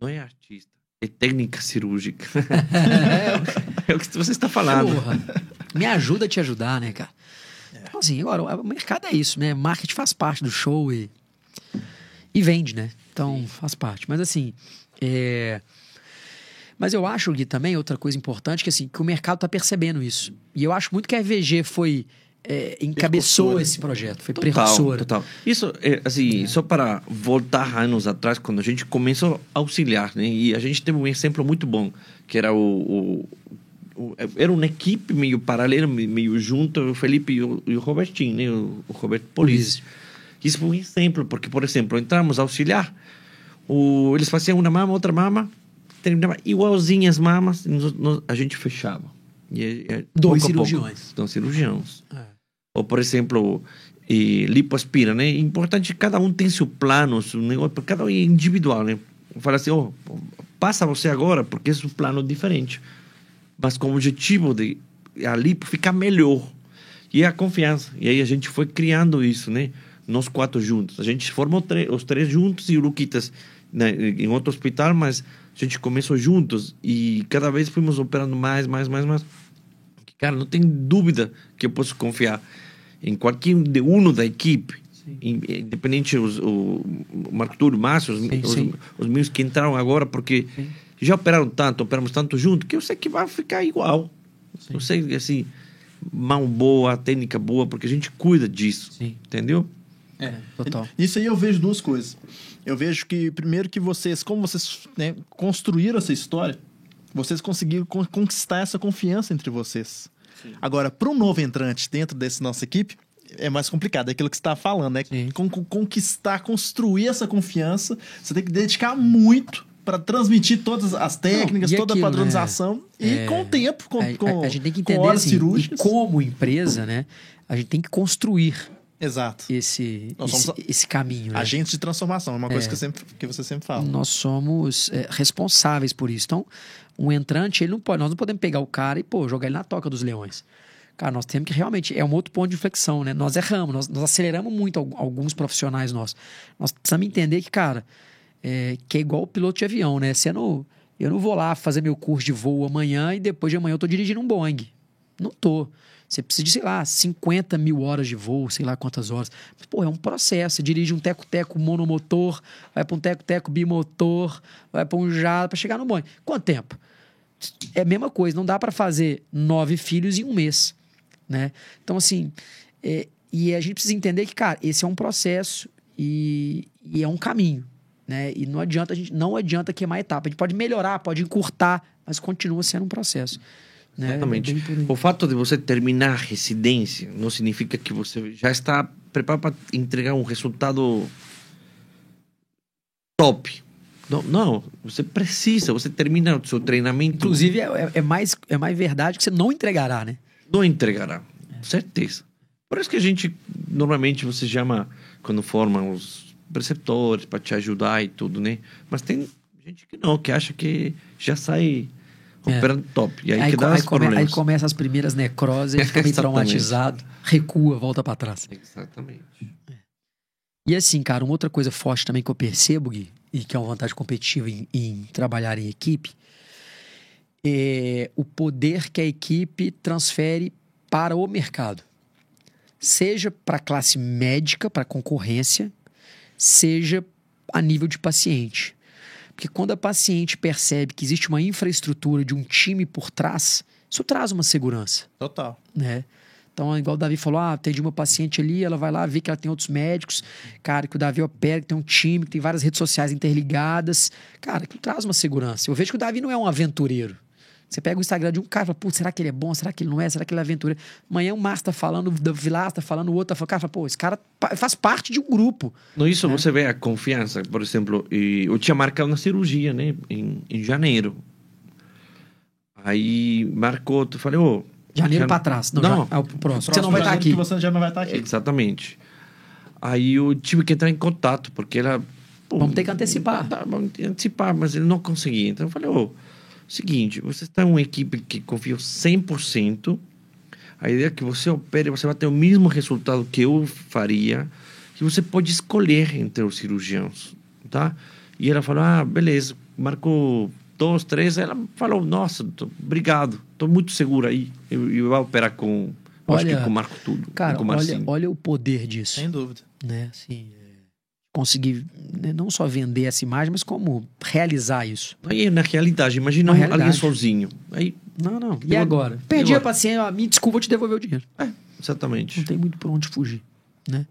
Speaker 3: não é artista, é técnica cirúrgica. é o que você está falando. Porra
Speaker 2: me ajuda a te ajudar, né, cara? Então, assim, agora, o mercado é isso, né? Marketing faz parte do show e, e vende, né? Então, Sim. faz parte. Mas, assim, é... Mas eu acho, Gui, também, outra coisa importante, que, assim, que o mercado tá percebendo isso. E eu acho muito que a EVG foi... É, encabeçou esse projeto, foi total, precursora.
Speaker 3: Total. Isso, é, assim, é. só para voltar anos atrás, quando a gente começou a auxiliar, né? E a gente teve um exemplo muito bom, que era o, o era uma equipe meio paralela, meio junto, o Felipe e o, e o Robertinho, né? o, o Roberto Polizzi. Isso foi um exemplo, porque, por exemplo, entramos a auxiliar, o, eles faziam uma mama, outra mama, terminava igualzinho as mamas, a gente fechava.
Speaker 2: E, e, dois cirurgiões.
Speaker 3: Pouco, dois cirurgiões. É. Ou, por exemplo, e lipoaspira, né? É importante cada um tem seu plano, seu negócio, cada um é individual, né? Fala assim, oh, passa você agora, porque é um plano diferente mas com o objetivo de ali ficar melhor. E a confiança. E aí a gente foi criando isso, né? Nós quatro juntos. A gente formou os três juntos e o Luquitas né, em outro hospital, mas a gente começou juntos e cada vez fomos operando mais, mais, mais, mais. cara, não tem dúvida que eu posso confiar em qualquer de um da equipe, in- independente os, o, o Marco Túlio, o Márcio, os,
Speaker 2: Sim,
Speaker 3: os,
Speaker 2: sim.
Speaker 3: os meus que entraram agora, porque
Speaker 2: Sim.
Speaker 3: já operaram tanto, operamos tanto junto, que eu sei que vai ficar igual. Eu sei, assim, mão boa, técnica boa, porque a gente cuida disso,
Speaker 2: Sim.
Speaker 3: entendeu?
Speaker 1: É.
Speaker 2: Total.
Speaker 1: Nisso aí eu vejo duas coisas. Eu vejo que, primeiro, que vocês, como vocês né, construíram essa história, vocês conseguiram con- conquistar essa confiança entre vocês. Agora, para um novo entrante dentro dessa nossa equipe, é mais complicado. É aquilo que você está falando, né?
Speaker 2: Sim.
Speaker 1: Con- con- conquistar, construir essa confiança, você tem que dedicar muito para transmitir todas as técnicas,
Speaker 2: e
Speaker 1: toda
Speaker 2: aquilo,
Speaker 1: a
Speaker 2: né?
Speaker 1: padronização e
Speaker 2: É,
Speaker 1: com o tempo, com,
Speaker 2: a, a-
Speaker 1: com,
Speaker 2: a gente tem que
Speaker 1: com
Speaker 2: entender
Speaker 1: horas
Speaker 2: assim,
Speaker 1: cirúrgicas.
Speaker 2: como empresa, né? A gente tem que construir
Speaker 1: Exato.
Speaker 2: esse, esse, esse caminho. Né?
Speaker 1: Agentes de transformação, é uma coisa
Speaker 2: É.
Speaker 1: que, sempre, que você sempre fala.
Speaker 2: Nós somos é, responsáveis por isso. Então, um entrante, ele não pode, nós não podemos pegar o cara e pô, jogar ele na toca dos leões. Cara, nós temos que realmente. É um outro ponto de inflexão, né? Nós erramos, nós, nós aceleramos muito al- alguns profissionais nossos. Nós precisamos entender que, cara, é, que é igual o piloto de avião, né? Você não, eu não vou lá fazer meu curso de voo amanhã e depois de amanhã eu tô dirigindo um Boeing. Não tô. Você precisa de, sei lá, 50 mil horas de voo, sei lá quantas horas. Mas, pô, é um processo. Você dirige um teco-teco monomotor, vai para um teco-teco bimotor, vai para um jato, para chegar no Boeing. Quanto tempo? É a mesma coisa. Não dá para fazer nove filhos em um mês, né? Então, assim, é, e a gente precisa entender que, cara, esse é um processo e, e é um caminho, né? E não adianta a gente não adianta queimar etapa. A gente pode melhorar, pode encurtar, mas continua sendo um processo. Né?
Speaker 3: Exatamente.
Speaker 2: É.
Speaker 3: O fato de você terminar a residência não significa que você já está preparado para entregar um resultado top. Não, não, você precisa, você termina o seu treinamento.
Speaker 2: Inclusive, é, é- é mais, é mais verdade que você não entregará, né?
Speaker 3: não entregará. Certeza. Por isso que a gente, normalmente, você chama, quando forma os preceptores para te ajudar e tudo, né? Mas tem gente que não, que acha que já sai
Speaker 2: É.
Speaker 3: operando top. E aí,
Speaker 2: Aí,
Speaker 3: que dá
Speaker 2: aí come- aí começa as primeiras necroses, ele fica meio traumatizado, recua, volta pra trás.
Speaker 3: Exatamente.
Speaker 2: E assim, cara, uma outra coisa forte também que eu percebo, Gui, e que é uma vantagem competitiva em, em trabalhar em equipe, é o poder que a equipe transfere para o mercado. Seja para a classe médica, para concorrência, seja a nível de paciente. Porque quando a paciente percebe que existe uma infraestrutura de um time por trás, isso traz uma segurança
Speaker 1: Total.
Speaker 2: né? Então, igual o Davi falou, ah, atendi uma paciente ali, ela vai lá ver que ela tem outros médicos, cara, que o Davi opera, que tem um time, que tem várias redes sociais interligadas. Cara, que traz uma segurança. Eu vejo que o Davi não é um aventureiro. Você pega o Instagram de um cara e fala, putz, será que ele é bom? Será que ele não é? Será que ele é aventureiro? Amanhã o Márcio tá falando, o Vilas tá falando, o outro tá falando, cara, fala, pô, esse cara faz parte de um grupo.
Speaker 3: No isso
Speaker 2: né?
Speaker 3: você vê a confiança. Por exemplo, e eu tinha marcado uma cirurgia, né? Em, em janeiro. Aí marcou, eu falei, ô.
Speaker 2: Janeiro
Speaker 3: já-
Speaker 2: pra trás. Não,
Speaker 3: Não.
Speaker 2: já- é o próximo. Você não vai estar
Speaker 1: janeiro
Speaker 2: aqui.
Speaker 1: que você já não vai estar aqui.
Speaker 3: Exatamente. Aí eu tive que entrar em contato, porque ela. pô,
Speaker 2: Vamos ter que antecipar.
Speaker 3: Tá, vamos ter que antecipar, mas ele não conseguia. Então eu falei, ô, seguinte, você está em uma equipe que confia 100%. A ideia é que você opere, você vai ter o mesmo resultado que eu faria, que você pode escolher entre os cirurgiãos, tá? E ela falou, ah, beleza, marcou dois, três. Ela falou, nossa, tô- obrigado, estou muito seguro aí. Eu, eu vou operar com, eu acho
Speaker 2: Olha,
Speaker 3: que com o Marco Tudo,
Speaker 2: Cara,
Speaker 3: com o
Speaker 2: olha, olha o poder disso.
Speaker 1: Sem dúvida.
Speaker 2: né? Assim, é, conseguir né, não só vender essa imagem, mas como realizar isso.
Speaker 3: Aí, na realidade, imagina
Speaker 2: Na realidade.
Speaker 3: alguém sozinho. Aí,
Speaker 2: Não, não. E
Speaker 3: Eu-
Speaker 2: agora?
Speaker 3: e
Speaker 2: Perdi
Speaker 3: agora?
Speaker 2: a paciência, ah, me desculpa, vou te devolver o dinheiro.
Speaker 3: é, exatamente.
Speaker 2: Não tem muito por onde fugir, né?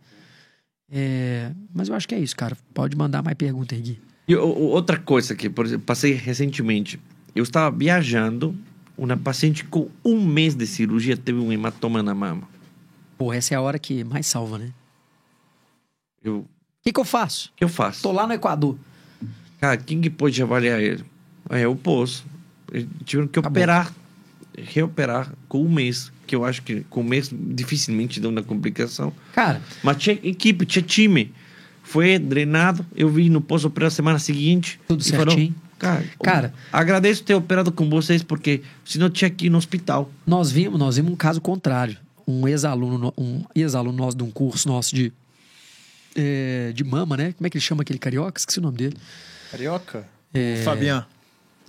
Speaker 2: É, mas eu acho que é isso, cara. Pode mandar mais pergunta aí, Gui.
Speaker 3: E outra coisa que, por exemplo, passei recentemente. Eu estava viajando, uma paciente com um mês de cirurgia teve um hematoma na mama.
Speaker 2: Pô, essa é a hora que mais salva, né?
Speaker 3: Eu,
Speaker 2: que, que eu faço?
Speaker 3: eu faço?
Speaker 2: Tô lá no Equador.
Speaker 3: Cara, quem que pode avaliar ele? Aí eu posso. Eles Tiveram que
Speaker 2: Acabou.
Speaker 3: operar, reoperar com um mês. Que eu acho que com um mês dificilmente dá uma complicação.
Speaker 2: Cara,
Speaker 3: Mas tinha equipe, tinha time. Foi drenado. Eu vi no pós-operar semana seguinte.
Speaker 2: Tudo
Speaker 3: e falou,
Speaker 2: certinho.
Speaker 3: cara,
Speaker 2: Cara.
Speaker 3: agradeço ter operado com vocês, porque senão eu tinha que ir no hospital.
Speaker 2: nós vimos, nós vimos um caso contrário. Um ex-aluno, no- um ex-aluno nosso de um curso nosso de é, de mama, né? Como é que ele chama aquele carioca? Esqueci o nome dele.
Speaker 1: Carioca?
Speaker 2: É,
Speaker 1: Fabian.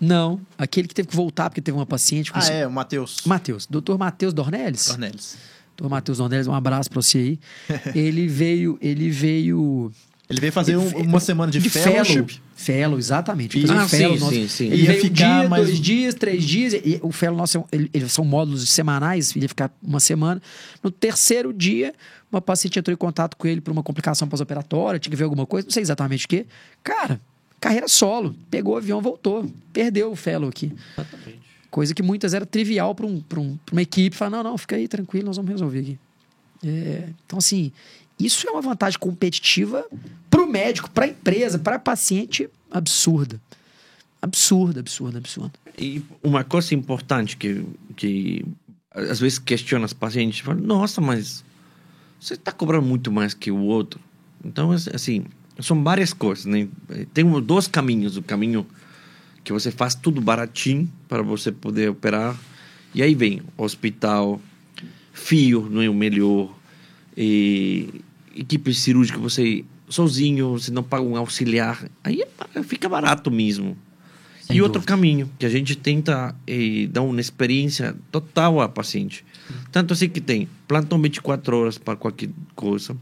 Speaker 2: Não, aquele que teve que voltar porque teve uma paciente. com
Speaker 1: Ah,
Speaker 2: esse-
Speaker 1: é, o Matheus.
Speaker 2: Matheus, doutor Matheus Dornelles.
Speaker 1: Dornelles.
Speaker 2: Doutor Matheus Dornelles, um abraço pra você aí. ele veio, ele veio
Speaker 1: Ele veio fazer um- uma semana de, fellowship.
Speaker 2: Fellow, exatamente.
Speaker 1: E-
Speaker 2: Fazer um
Speaker 3: Ah, sim,
Speaker 2: fellow nosso.
Speaker 3: sim, sim.
Speaker 2: Ele
Speaker 1: Ia
Speaker 2: veio um
Speaker 1: ficar
Speaker 2: dia,
Speaker 1: mais
Speaker 2: dois dias, três dias. E o fellow nosso, ele- eles são módulos semanais, ele ia ficar uma semana. No terceiro dia, uma paciente entrou em contato com ele por uma complicação pós-operatória, tinha que ver alguma coisa, não sei exatamente o quê. Cara, carreira solo. Pegou o avião, voltou. Perdeu o fellow aqui.
Speaker 3: Exatamente.
Speaker 2: Coisa que muitas era trivial para um, um, uma equipe. Falar, não, não, fica aí tranquilo, nós vamos resolver aqui. É, então, assim, isso é uma vantagem competitiva o médico, para a empresa, para paciente absurda. Absurda, absurda, absurda.
Speaker 3: E uma coisa importante que, que às vezes questiona os pacientes, fala, nossa, mas você está cobrando muito mais que o outro. Então, assim, são várias coisas, né? Tem dois caminhos. O caminho que você faz tudo baratinho para você poder operar. E aí vem hospital, fio não é o melhor, e equipe cirúrgica você sozinho, você não paga um auxiliar. Aí fica barato mesmo.
Speaker 2: Sem
Speaker 3: e outro
Speaker 2: dúvida.
Speaker 3: caminho, que a gente tenta eh, dar uma experiência total à paciente. Tanto assim que tem plantão 24 horas para qualquer coisa,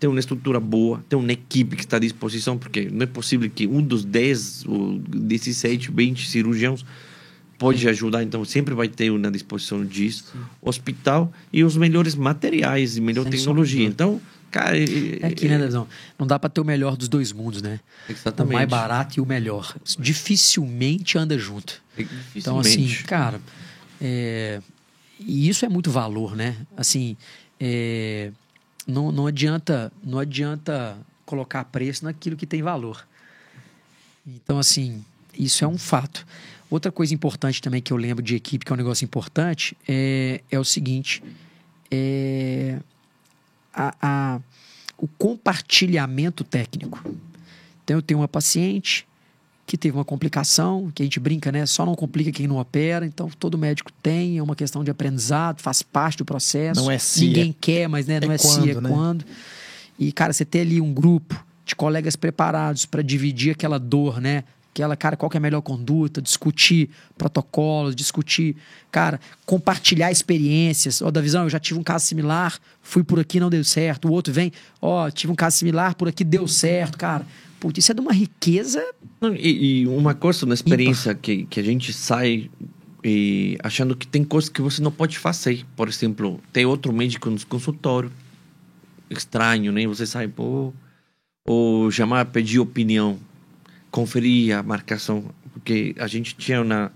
Speaker 3: tem uma estrutura boa, tem uma equipe que está à disposição, porque não é possível que um dos 10 ou 17, 20 cirurgiões pode ajudar, então sempre vai ter uma disposição disso. Hospital e os melhores materiais e melhor
Speaker 2: Sem
Speaker 3: tecnologia.
Speaker 2: sombra
Speaker 3: Então, cara...
Speaker 2: É aqui, né, Davizão? Não dá para ter o melhor dos dois mundos, né? O
Speaker 3: Exatamente.
Speaker 2: mais barato e o melhor. Dificilmente anda junto. Então, assim,
Speaker 3: Dificilmente.
Speaker 2: cara, é, e isso é muito valor, né? Assim, é, não, não adianta, não adianta colocar preço naquilo que tem valor. Então, assim, isso é um fato. Outra coisa importante também que eu lembro de equipe, que é um negócio importante, é, é o seguinte: é a- a- o compartilhamento técnico. Então, eu tenho uma paciente que teve uma complicação, que a gente brinca, né? Só não complica quem não opera. Então, todo médico tem, é uma questão de aprendizado, faz parte do processo.
Speaker 1: Não é se,
Speaker 2: Ninguém
Speaker 1: é-
Speaker 2: quer, mas né, não
Speaker 1: é
Speaker 2: é, se,
Speaker 1: quando,
Speaker 2: é
Speaker 1: né?
Speaker 2: quando. E, cara, você ter ali um grupo de colegas preparados para dividir aquela dor, né? Aquela, cara, qual é a melhor conduta, discutir protocolos, discutir, cara, compartilhar experiências. Ó, da visão, eu já tive um caso similar, fui por aqui, não deu certo. O outro vem, ó, tive um caso similar, por aqui deu certo, cara. Putz, isso é de uma riqueza
Speaker 3: Não, E, e uma coisa na experiência que, que a gente sai e achando que tem coisas que você não pode fazer. Por exemplo, tem outro médico no consultório. Estranho, né? Você sai, pô. Ou chamar, pedir opinião. Conferir a marcação. Porque a gente tinha na.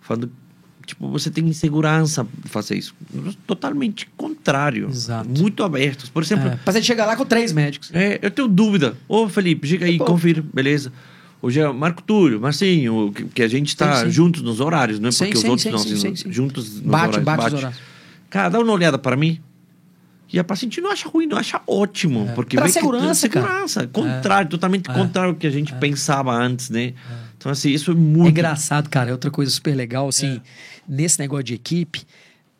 Speaker 3: Falando, tipo, você tem insegurança fazer isso. Totalmente contrário.
Speaker 2: Exato.
Speaker 3: Muito abertos. Por exemplo,
Speaker 2: É, você chegar lá com três médicos.
Speaker 3: é, eu tenho dúvida. Ô, Felipe, chega aí,
Speaker 2: Pô.
Speaker 3: confira, beleza. Hoje é Marco Túlio, Marcinho, que, que a gente está
Speaker 2: Sim, sim.
Speaker 3: juntos nos horários, não é
Speaker 2: Sim,
Speaker 3: porque
Speaker 2: sim,
Speaker 3: os outros
Speaker 2: sim,
Speaker 3: não,
Speaker 2: sim,
Speaker 3: assim,
Speaker 2: sim, sim.
Speaker 3: juntos nos
Speaker 2: Bate,
Speaker 3: horários.
Speaker 2: bate os
Speaker 3: bate.
Speaker 2: horários.
Speaker 3: Cara, dá uma olhada para mim. E a paciente não acha ruim, não acha ótimo. Porque
Speaker 2: Pra
Speaker 3: vê que-
Speaker 2: segurança,
Speaker 3: segurança. Contrário, totalmente contrário ao que a gente pensava antes, né? Então, assim, isso é
Speaker 2: É
Speaker 3: muito.
Speaker 2: engraçado, cara. É outra coisa super legal, assim, nesse negócio de equipe,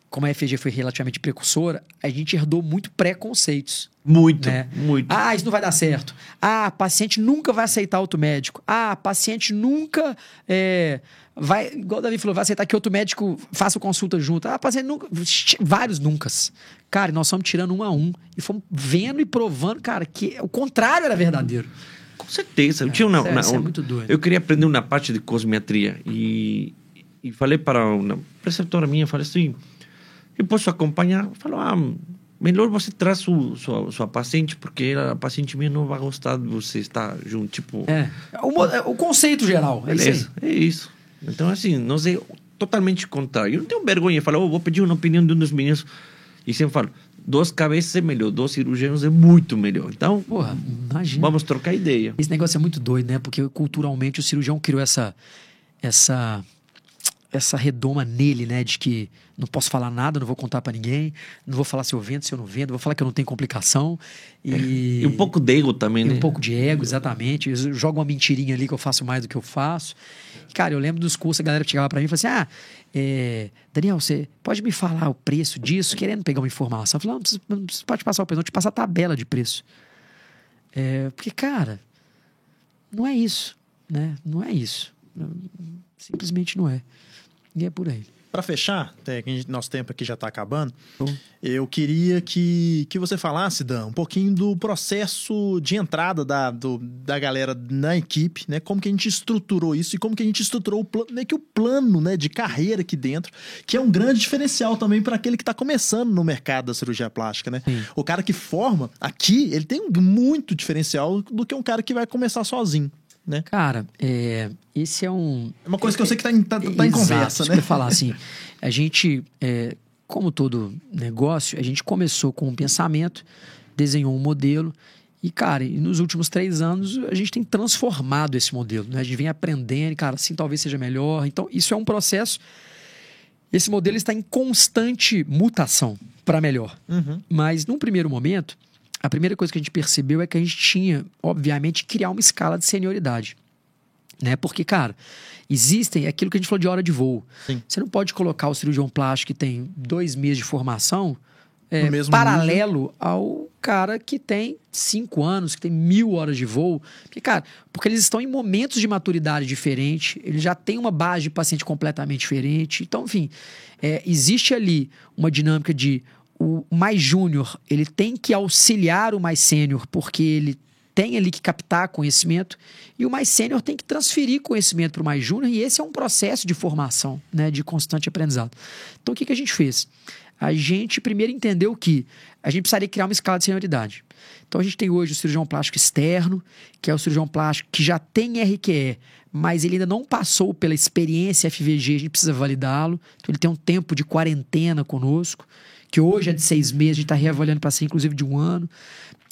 Speaker 2: como a FG foi relativamente precursora, a gente herdou muito preconceitos.
Speaker 3: Muito,
Speaker 2: né?
Speaker 3: muito.
Speaker 2: Ah, isso não vai dar certo. Ah, paciente nunca vai aceitar outro médico. Ah, paciente nunca é, vai, igual o Davi falou, vai aceitar que outro médico faça consulta junto. Ah, paciente nunca. Vários nuncas. Cara, nós fomos tirando um a um e fomos vendo e provando, cara, que o contrário era verdadeiro.
Speaker 3: Com certeza. Eu tinha uma,
Speaker 2: isso é-
Speaker 3: uma-
Speaker 2: isso é muito doido.
Speaker 3: Eu queria aprender uma parte de cosmetria e, e falei para uma preceptora minha, falei assim, eu posso acompanhar? Falou, ah, melhor você traz su- sua, sua paciente, porque a paciente minha não vai gostar de você estar junto, tipo...
Speaker 2: É. O, mo- o conceito geral. É isso
Speaker 3: é isso. Então, assim, nós é totalmente contrário. Eu não tenho vergonha de falar, oh, vou pedir uma opinião de um dos meninos. E sempre falo, duas cabeças é melhor, dois cirurgiões é muito melhor. Então,
Speaker 2: Porra, imagina.
Speaker 3: vamos trocar ideia.
Speaker 2: Esse negócio é muito doido, né? Porque culturalmente o cirurgião criou essa essa essa redoma nele, né, de que não posso falar nada, não vou contar pra ninguém, não vou falar se eu vendo, se eu não vendo, vou falar que eu não tenho complicação e,
Speaker 3: E um pouco de ego também,
Speaker 2: e
Speaker 3: né?
Speaker 2: um pouco de ego, exatamente. Eu jogo uma mentirinha ali que eu faço mais do que eu faço. Cara, eu lembro dos cursos, a galera chegava pra mim e falava assim: Ah, é, Daniel, você pode me falar o preço disso, querendo pegar uma informação? Eu falei: Não, não não pode passar o preço, não, eu te passo a tabela de preço. É, porque, cara, não é isso, né? Não é isso. Simplesmente não é. E é por aí.
Speaker 1: Para fechar, gente- nosso tempo aqui já está acabando,
Speaker 2: Bom.
Speaker 1: eu queria que, que você falasse, Dan, um pouquinho do processo de entrada da, do- da galera na equipe, né? Como que a gente estruturou isso e como que a gente estruturou o plano, meio que o plano né, de carreira aqui dentro, que é um grande diferencial também para aquele que está começando no mercado da cirurgia plástica, né?
Speaker 2: Sim.
Speaker 1: O cara que forma aqui, ele tem muito diferencial do que um cara que vai começar sozinho, né?
Speaker 2: Cara, é, esse é um.
Speaker 1: É uma coisa que eu sei que tá em, tá, tá em conversa, né?
Speaker 2: eu falar assim. A gente, é, como todo negócio, a gente começou com um pensamento, desenhou um modelo. E, cara, e nos últimos três anos a gente tem transformado esse modelo. Né? A gente vem aprendendo, cara, assim talvez seja melhor. Então, isso é um processo. Esse modelo está em constante mutação para melhor.
Speaker 1: Uhum.
Speaker 2: Mas num primeiro momento, a primeira coisa que a gente percebeu é que a gente tinha, obviamente, que criar uma escala de senioridade. Né? Porque, cara, existem é aquilo que a gente falou de hora de voo.
Speaker 1: Sim.
Speaker 2: Você não pode colocar o cirurgião plástico que tem dois meses de formação é, paralelo ao cara que tem cinco anos, que tem mil horas de voo. Porque, cara, porque eles estão em momentos de maturidade diferente, eles já têm uma base de paciente completamente diferente. Então, enfim, é, existe ali uma dinâmica de o mais júnior, ele tem que auxiliar o mais sênior, porque ele tem ali que captar conhecimento, e o mais sênior tem que transferir conhecimento para o mais júnior, e esse é um processo de formação, né, de constante aprendizado. Então, o que, que a gente fez? A gente primeiro entendeu que a gente precisaria criar uma escala de senioridade. Então, a gente tem hoje o cirurgião plástico externo, que é o cirurgião plástico que já tem RQE, mas ele ainda não passou pela experiência FVG, a gente precisa validá-lo. Então, ele tem um tempo de quarentena conosco, que hoje é de seis meses, a gente está reavaliando para ser inclusive de um ano.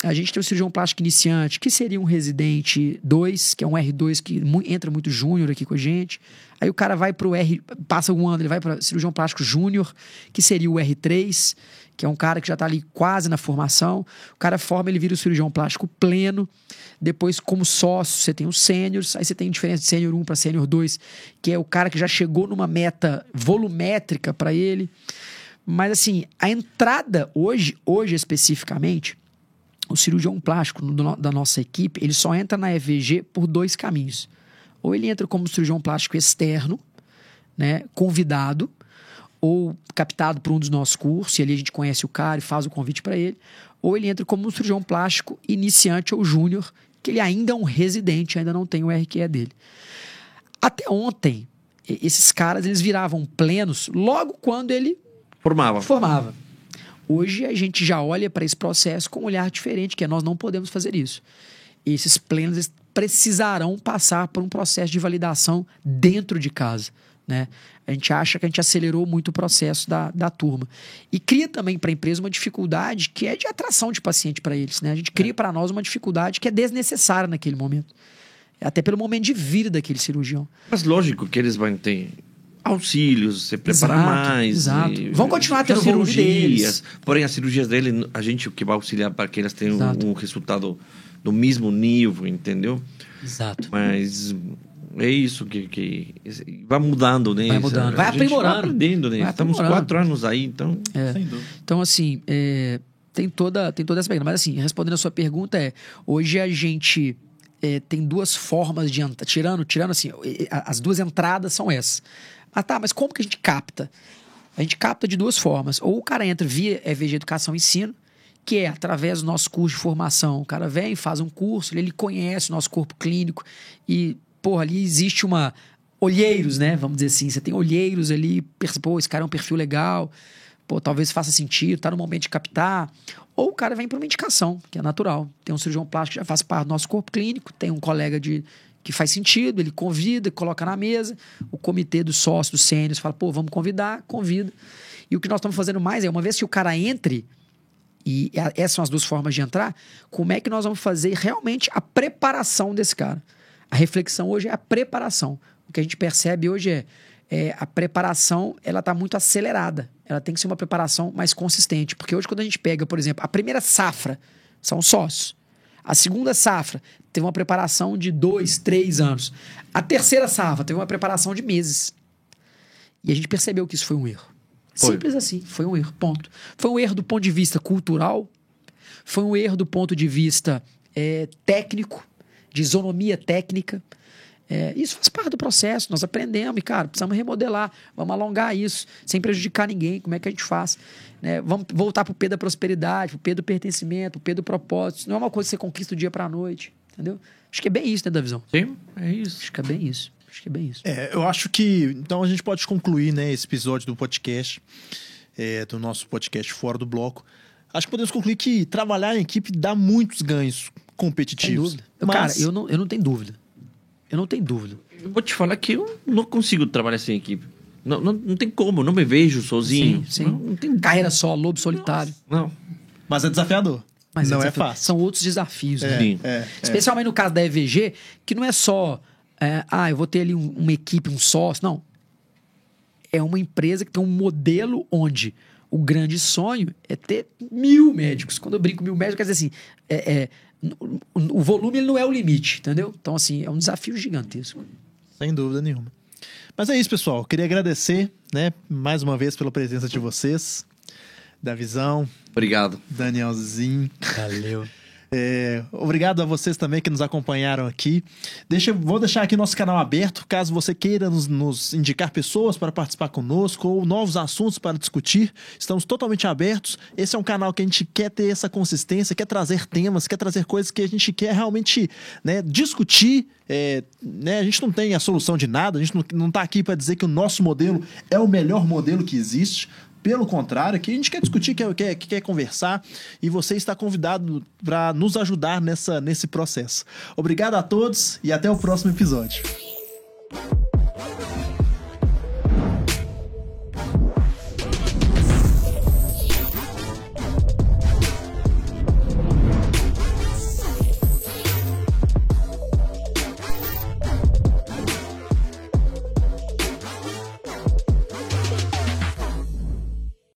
Speaker 2: A gente tem o cirurgião plástico iniciante, que seria um residente 2, que é um R2 que entra muito júnior aqui com a gente. Aí o cara vai para o R, passa um ano, ele vai para cirurgião plástico júnior, que seria o R3, que é um cara que já está ali quase na formação. O cara forma, ele vira o cirurgião plástico pleno. Depois, como sócio, você tem os sêniores. Aí você tem diferença de sênior 1 para sênior 2, que é o cara que já chegou numa meta volumétrica para ele. Mas assim, a entrada hoje, hoje especificamente, o cirurgião plástico da nossa equipe, ele só entra na EVG por dois caminhos. Ou ele entra como cirurgião plástico externo, né, convidado, ou captado por um dos nossos cursos, e ali a gente conhece o cara e faz o convite para ele, ou ele entra como um cirurgião plástico iniciante ou júnior, que ele ainda é um residente, ainda não tem o RQE dele. Até ontem, esses caras eles viravam plenos logo quando ele
Speaker 3: Formava.
Speaker 2: formava. Hoje a gente já olha para esse processo com um olhar diferente, que é nós não podemos fazer isso. Esses plenos precisarão passar por um processo de validação dentro de casa. Né? A gente acha que a gente acelerou muito o processo da, da turma. E cria também para a empresa uma dificuldade que é de atração de paciente para eles. Né? A gente cria para nós uma dificuldade que é desnecessária naquele momento. Até pelo momento de vida daquele cirurgião.
Speaker 3: Mas lógico que eles vão ter auxílios, se preparar
Speaker 2: Exato,
Speaker 3: mais.
Speaker 2: exato.
Speaker 3: e-
Speaker 2: Vão continuar tendo o
Speaker 3: cirurgias.
Speaker 2: deles.
Speaker 3: Porém, as cirurgias dele, a gente que vai auxiliar para que elas tenham
Speaker 2: Exato.
Speaker 3: um, um resultado do mesmo nível, entendeu?
Speaker 2: Exato.
Speaker 3: Mas é isso que, que vai mudando, né?
Speaker 2: Vai mudando, vai aprimorando.
Speaker 3: Vai aprendendo, né?
Speaker 2: Vai
Speaker 3: Estamos
Speaker 2: aprimorando.
Speaker 3: quatro anos aí, então.
Speaker 1: Sem dúvida.
Speaker 2: Então, assim, é, tem, toda, tem toda essa pegada. Mas, assim, respondendo a sua pergunta, é: hoje a gente é, tem duas formas de entrar. Tirando, tirando assim, as duas entradas são essas. Ah, tá, mas como que a gente capta? A gente capta de duas formas. Ou o cara entra via EVG Educação e Ensino, que é através do nosso curso de formação. O cara vem, faz um curso, ele conhece o nosso corpo clínico e, porra, ali existe uma. Olheiros, né? Vamos dizer assim. Você tem olheiros ali, pô, esse cara é um perfil legal, pô, talvez faça sentido, tá no momento de captar. Ou o cara vem por uma indicação, que é natural. Tem um cirurgião plástico que já faz parte do nosso corpo clínico, tem um colega de que faz sentido, ele convida, coloca na mesa, o comitê dos sócios, dos sênios, fala, pô, vamos convidar, convida. E o que nós estamos fazendo mais é, uma vez que o cara entre, e a- essas são as duas formas de entrar, como é que nós vamos fazer realmente a preparação desse cara? A reflexão hoje é a preparação. O que a gente percebe hoje é, é a preparação, ela está muito acelerada. Ela tem que ser uma preparação mais consistente. Porque hoje, quando a gente pega, por exemplo, a primeira safra, são sócios. A segunda safra teve uma preparação de dois, três anos. A terceira safra teve uma preparação de meses. E a gente percebeu que isso foi um erro.
Speaker 3: Foi.
Speaker 2: Simples assim, foi um erro, ponto. Foi um erro do ponto de vista cultural, foi um erro do ponto de vista eh, técnico, de isonomia técnica. É, isso faz parte do processo, nós aprendemos e, cara, precisamos remodelar, vamos alongar isso, sem prejudicar ninguém, como é que a gente faz? Né? Vamos voltar pro P da prosperidade, pro P do pertencimento, pro P do propósito. Isso não é uma coisa que você conquista do dia pra noite, entendeu? Acho que é bem isso, né, da visão?
Speaker 3: Sim, é isso.
Speaker 2: Acho que é bem isso. Acho que é bem isso.
Speaker 1: É, eu acho que. Então a gente pode concluir, né, esse episódio do podcast, é, do nosso podcast Fora do Bloco. Acho que podemos concluir que trabalhar em equipe dá muitos ganhos competitivos. Mas-
Speaker 2: Cara, eu não, eu não tenho dúvida. Eu não tenho dúvida.
Speaker 3: Eu vou te falar que eu não consigo trabalhar sem equipe. Não, não, não tem como, não me vejo sozinho.
Speaker 2: Sim, sim.
Speaker 3: Não, não tem.
Speaker 2: Carreira só, lobo solitário.
Speaker 3: Não.
Speaker 1: Mas é desafiador.
Speaker 2: Mas
Speaker 1: não é,
Speaker 2: desafio-
Speaker 1: fácil.
Speaker 2: São outros desafios, né?
Speaker 3: Sim.
Speaker 1: É, é.
Speaker 2: Especialmente no caso da EVG, que não é só, é, ah, eu vou ter ali um- uma equipe, um sócio. Não. É uma empresa que tem um modelo onde o grande sonho é ter mil médicos. Quando eu brinco mil médicos, quer dizer assim, é, é, o, volume ele não é o limite, entendeu? Então, assim, é um desafio gigantesco.
Speaker 1: Sem dúvida nenhuma. Mas é isso, pessoal. Queria agradecer, né, mais uma vez pela presença de vocês, da Visão,
Speaker 3: Obrigado.
Speaker 1: Danielzinho.
Speaker 2: Valeu.
Speaker 1: É, obrigado a vocês também que nos acompanharam aqui. Deixa, vou deixar aqui nosso canal aberto, caso você queira nos, nos indicar pessoas para participar conosco ou novos assuntos para discutir. Estamos totalmente abertos. Esse é um canal que a gente quer ter essa consistência, quer trazer temas, quer trazer coisas que a gente quer realmente né, discutir. É, né, a gente não tem a solução de nada, a gente não, não tá aqui para dizer que o nosso modelo é o melhor modelo que existe. Pelo contrário, aqui a gente quer discutir, quer, quer, quer conversar e você está convidado para nos ajudar nessa, nesse processo. Obrigado a todos e até o próximo episódio.